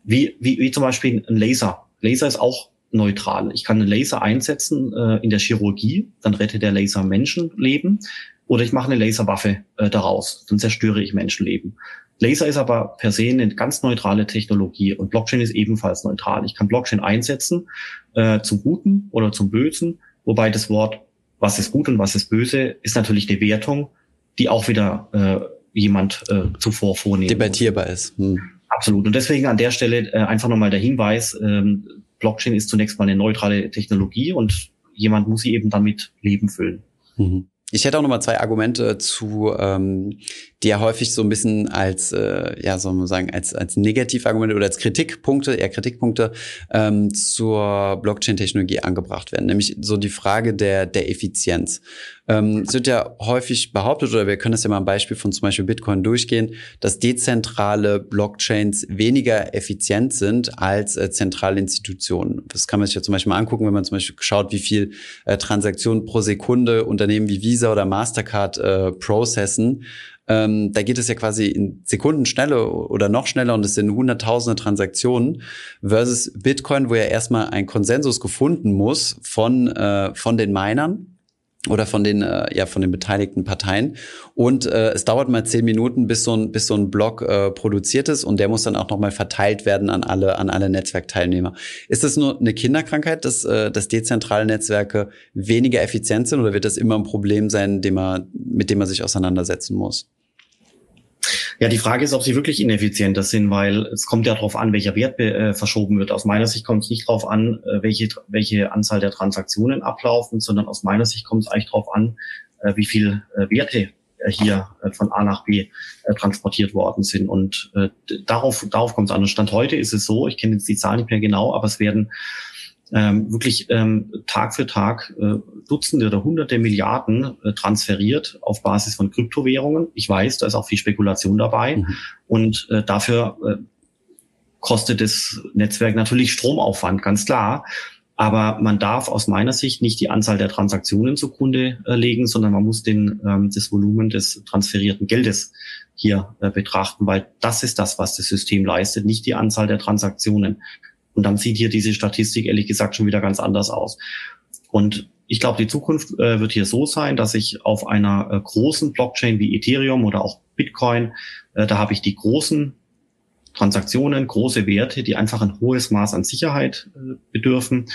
B: Wie, wie, wie zum Beispiel ein Laser. Laser ist auch neutral. Ich kann einen Laser einsetzen äh, in der Chirurgie, dann rettet der Laser Menschenleben. Oder ich mache eine Laserwaffe äh, daraus, dann zerstöre ich Menschenleben. Laser ist aber per se eine ganz neutrale Technologie und Blockchain ist ebenfalls neutral. Ich kann Blockchain einsetzen äh, zum Guten oder zum Bösen, wobei das Wort was ist gut und was ist böse, ist natürlich eine Wertung, die auch wieder äh, jemand äh, zuvor vornehmen
A: Debattierbar muss. ist. Hm.
B: Absolut. Und deswegen an der Stelle äh, einfach nochmal der Hinweis, ähm, Blockchain ist zunächst mal eine neutrale Technologie und jemand muss sie eben damit Leben füllen.
A: Mhm. Ich hätte auch noch mal zwei Argumente zu, ähm, die ja häufig so ein bisschen als, äh, ja, soll man sagen, als, als Negativargumente oder als Kritikpunkte, eher Kritikpunkte ähm, zur Blockchain-Technologie angebracht werden. Nämlich so die Frage der, der Effizienz. Ähm, es wird ja häufig behauptet, oder wir können das ja mal am Beispiel von zum Beispiel Bitcoin durchgehen, dass dezentrale Blockchains weniger effizient sind als äh, zentrale Institutionen. Das kann man sich ja zum Beispiel mal angucken, wenn man zum Beispiel schaut, wie viel äh, Transaktionen pro Sekunde Unternehmen wie Visa oder Mastercard äh, processen. Ähm, da geht es ja quasi in Sekunden schneller oder noch schneller und es sind hunderttausende Transaktionen versus Bitcoin, wo ja erstmal ein Konsensus gefunden muss von, äh, von den Minern oder von den äh, ja von den beteiligten Parteien. Und äh, es dauert mal zehn Minuten bis so ein bis so ein Block äh, produziert ist. Und der muss dann auch noch mal verteilt werden an alle an alle Netzwerkteilnehmer. Ist das nur eine Kinderkrankheit dass äh, dass dezentrale Netzwerke weniger effizient sind? Oder wird das immer ein Problem sein dem man mit dem man sich auseinandersetzen muss
B: ja, die Frage ist, ob sie wirklich ineffizienter sind, weil es kommt ja darauf an, welcher Wert äh, verschoben wird. Aus meiner Sicht kommt es nicht darauf an, äh, welche, welche Anzahl der Transaktionen ablaufen, sondern aus meiner Sicht kommt es eigentlich darauf an, äh, wie viel äh, Werte äh, hier äh, von A nach B transportiert worden sind. Und darauf, darauf kommt es an. Und Stand heute ist es so, ich kenne jetzt die Zahl nicht mehr genau, aber es werden ähm, wirklich ähm, Tag für Tag äh, Dutzende oder Hunderte Milliarden äh, transferiert auf Basis von Kryptowährungen. Ich weiß, da ist auch viel Spekulation dabei mhm. und äh, dafür äh, kostet das Netzwerk natürlich Stromaufwand, ganz klar. Aber man darf aus meiner Sicht nicht die Anzahl der Transaktionen zugrunde äh, legen, sondern man muss den, ähm, das Volumen des transferierten Geldes hier äh, betrachten, weil das ist das, was das System leistet, nicht die Anzahl der Transaktionen. Und dann sieht hier diese Statistik ehrlich gesagt schon wieder ganz anders aus. Und ich glaube, die Zukunft äh, wird hier so sein, dass ich auf einer äh, großen Blockchain wie Ethereum oder auch Bitcoin, äh, da habe ich die großen Transaktionen, große Werte, die einfach ein hohes Maß an Sicherheit äh, bedürfen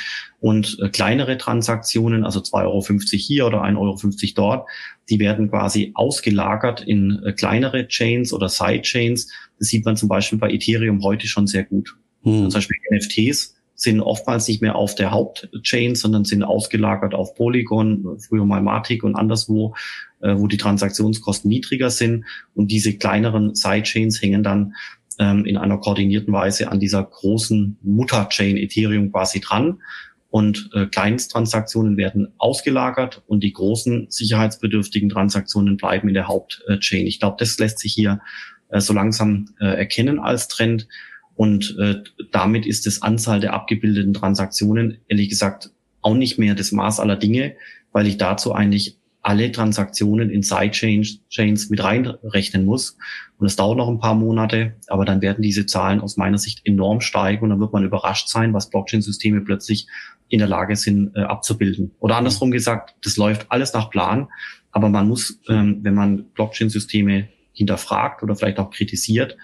B: und äh, kleinere Transaktionen, also 2,50 Euro hier oder 1,50 Euro dort, die werden quasi ausgelagert in äh, kleinere Chains oder Sidechains. Das sieht man zum Beispiel bei Ethereum heute schon sehr gut. Hm. Zum Beispiel NFTs sind oftmals nicht mehr auf der Hauptchain, sondern sind ausgelagert auf Polygon, früher mal Matic und anderswo, äh, wo die Transaktionskosten niedriger sind. Und diese kleineren Sidechains hängen dann ähm, in einer koordinierten Weise an dieser großen Mutterchain Ethereum quasi dran. Und äh, Kleinsttransaktionen werden ausgelagert und die großen sicherheitsbedürftigen Transaktionen bleiben in der Hauptchain. Ich glaube, das lässt sich hier äh, so langsam äh, erkennen als Trend. Und äh, damit ist das Anzahl der abgebildeten Transaktionen, ehrlich gesagt, auch nicht mehr das Maß aller Dinge, weil ich dazu eigentlich alle Transaktionen in Sidechains mit reinrechnen muss. Und es dauert noch ein paar Monate, aber dann werden diese Zahlen aus meiner Sicht enorm steigen und dann wird man überrascht sein, was Blockchain-Systeme plötzlich in der Lage sind äh, abzubilden. Oder andersrum gesagt, das läuft alles nach Plan, aber man muss, ähm, wenn man Blockchain-Systeme hinterfragt oder vielleicht auch kritisiert,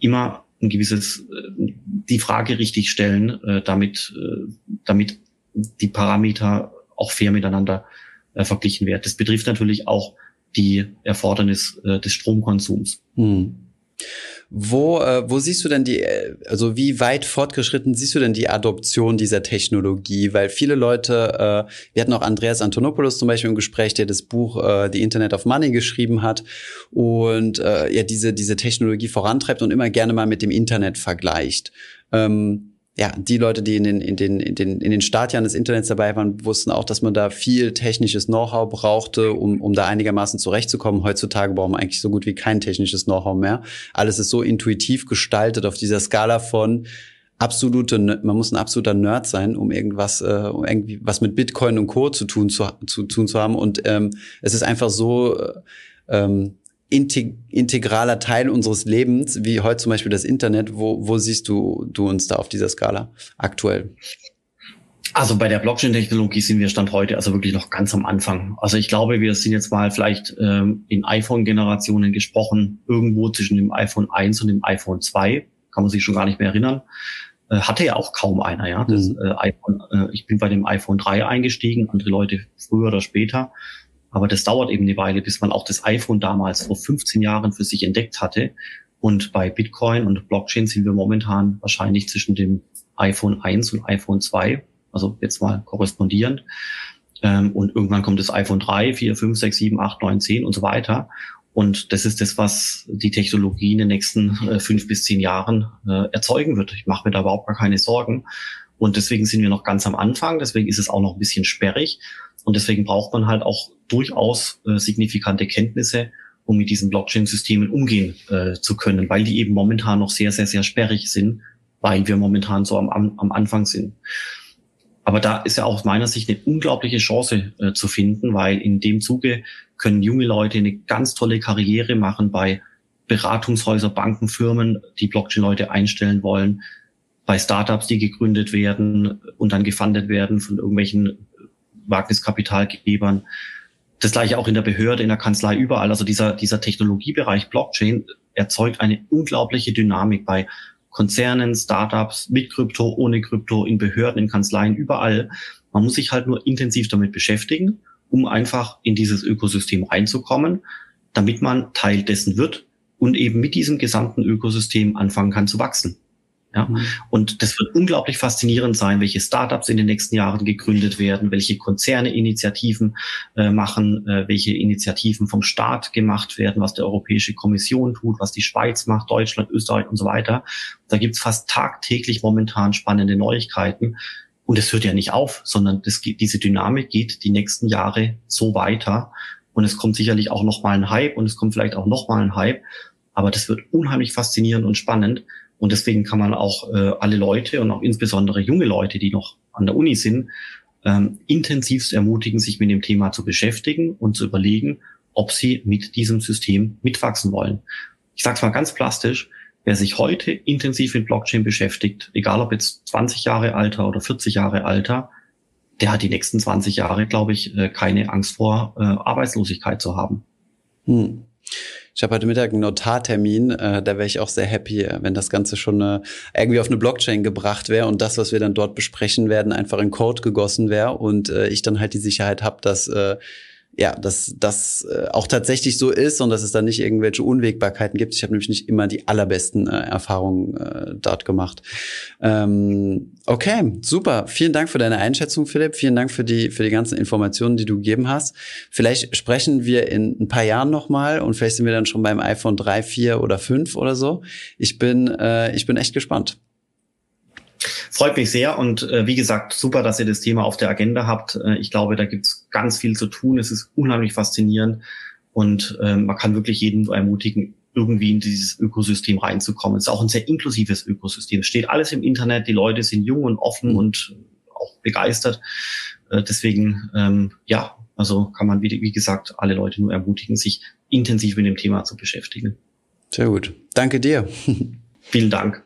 B: immer ein gewisses, äh, die Frage richtig stellen, äh, damit, äh, damit die Parameter auch fair miteinander verglichen werden. Das betrifft natürlich auch die Erfordernis des Stromkonsums. Hm.
A: Wo, äh, wo siehst du denn die, also wie weit fortgeschritten siehst du denn die Adoption dieser Technologie? Weil viele Leute, äh, wir hatten auch Andreas Antonopoulos zum Beispiel im Gespräch, der das Buch äh, The Internet of Money geschrieben hat und äh, ja diese, diese Technologie vorantreibt und immer gerne mal mit dem Internet vergleicht. Ähm, ja, die Leute, die in den, in den, in den, in den Startjahren des Internets dabei waren, wussten auch, dass man da viel technisches Know-how brauchte, um, um da einigermaßen zurechtzukommen. Heutzutage brauchen wir eigentlich so gut wie kein technisches Know-how mehr. Alles ist so intuitiv gestaltet auf dieser Skala von absolute, man muss ein absoluter Nerd sein, um irgendwas, äh, um irgendwie was mit Bitcoin und Co. zu tun zu, zu tun zu haben. Und ähm, es ist einfach so, äh, ähm, integraler Teil unseres Lebens, wie heute zum Beispiel das Internet. Wo, wo siehst du, du uns da auf dieser Skala aktuell?
B: Also bei der Blockchain-Technologie sind wir Stand heute also wirklich noch ganz am Anfang. Also ich glaube, wir sind jetzt mal vielleicht ähm, in iPhone-Generationen gesprochen, irgendwo zwischen dem iPhone 1 und dem iPhone 2. Kann man sich schon gar nicht mehr erinnern. Äh, hatte ja auch kaum einer, ja. Das, mhm. äh, iPhone, äh, ich bin bei dem iPhone 3 eingestiegen, andere Leute früher oder später. Aber das dauert eben eine Weile, bis man auch das iPhone damals vor 15 Jahren für sich entdeckt hatte. Und bei Bitcoin und Blockchain sind wir momentan wahrscheinlich zwischen dem iPhone 1 und iPhone 2, also jetzt mal korrespondierend. Ähm, und irgendwann kommt das iPhone 3, 4, 5, 6, 7, 8, 9, 10 und so weiter. Und das ist das, was die Technologie in den nächsten äh, fünf bis zehn Jahren äh, erzeugen wird. Ich mache mir da überhaupt gar keine Sorgen. Und deswegen sind wir noch ganz am Anfang. Deswegen ist es auch noch ein bisschen sperrig. Und deswegen braucht man halt auch durchaus äh, signifikante Kenntnisse, um mit diesen Blockchain-Systemen umgehen äh, zu können, weil die eben momentan noch sehr, sehr, sehr sperrig sind, weil wir momentan so am, am Anfang sind. Aber da ist ja auch aus meiner Sicht eine unglaubliche Chance äh, zu finden, weil in dem Zuge können junge Leute eine ganz tolle Karriere machen bei Beratungshäuser, Banken, Firmen, die Blockchain-Leute einstellen wollen, bei Startups, die gegründet werden und dann gefundet werden von irgendwelchen Wagniskapitalgebern. Das gleiche auch in der Behörde, in der Kanzlei, überall. Also dieser, dieser Technologiebereich Blockchain erzeugt eine unglaubliche Dynamik bei Konzernen, Startups, mit Krypto, ohne Krypto, in Behörden, in Kanzleien, überall. Man muss sich halt nur intensiv damit beschäftigen, um einfach in dieses Ökosystem reinzukommen, damit man Teil dessen wird und eben mit diesem gesamten Ökosystem anfangen kann zu wachsen. Ja? Mhm. Und das wird unglaublich faszinierend sein, welche Startups in den nächsten Jahren gegründet werden, welche Konzerne Initiativen äh, machen, äh, welche Initiativen vom Staat gemacht werden, was die Europäische Kommission tut, was die Schweiz macht, Deutschland, Österreich und so weiter. Da gibt's fast tagtäglich momentan spannende Neuigkeiten. Und es hört ja nicht auf, sondern das, diese Dynamik geht die nächsten Jahre so weiter. Und es kommt sicherlich auch noch mal ein Hype und es kommt vielleicht auch noch mal ein Hype. Aber das wird unheimlich faszinierend und spannend. Und deswegen kann man auch äh, alle Leute und auch insbesondere junge Leute, die noch an der Uni sind, ähm, intensivst ermutigen, sich mit dem Thema zu beschäftigen und zu überlegen, ob sie mit diesem System mitwachsen wollen. Ich sage es mal ganz plastisch, wer sich heute intensiv mit Blockchain beschäftigt, egal ob jetzt 20 Jahre alter oder 40 Jahre alter, der hat die nächsten 20 Jahre, glaube ich, äh, keine Angst vor äh, Arbeitslosigkeit zu haben.
A: Hm. Ich habe heute Mittag einen Notartermin, äh, da wäre ich auch sehr happy, äh, wenn das Ganze schon äh, irgendwie auf eine Blockchain gebracht wäre und das, was wir dann dort besprechen werden, einfach in Code gegossen wäre und äh, ich dann halt die Sicherheit habe, dass äh, ja, dass das äh, auch tatsächlich so ist und dass es da nicht irgendwelche Unwägbarkeiten gibt. Ich habe nämlich nicht immer die allerbesten äh, Erfahrungen äh, dort gemacht. Ähm, okay, super. Vielen Dank für deine Einschätzung, Philipp. Vielen Dank für die für die ganzen Informationen, die du gegeben hast. Vielleicht sprechen wir in ein paar Jahren nochmal und vielleicht sind wir dann schon beim iPhone 3, 4 oder 5 oder so. Ich bin äh, ich bin echt gespannt.
B: Freut mich sehr und äh, wie gesagt, super, dass ihr das Thema auf der Agenda habt. Äh, ich glaube, da gibt's ganz viel zu tun. Es ist unheimlich faszinierend und äh, man kann wirklich jeden ermutigen, irgendwie in dieses Ökosystem reinzukommen. Es ist auch ein sehr inklusives Ökosystem. Es steht alles im Internet, die Leute sind jung und offen mhm. und auch begeistert. Äh, deswegen, ähm, ja, also kann man, wie, wie gesagt, alle Leute nur ermutigen, sich intensiv mit dem Thema zu beschäftigen.
A: Sehr gut. Danke dir.
B: Vielen Dank.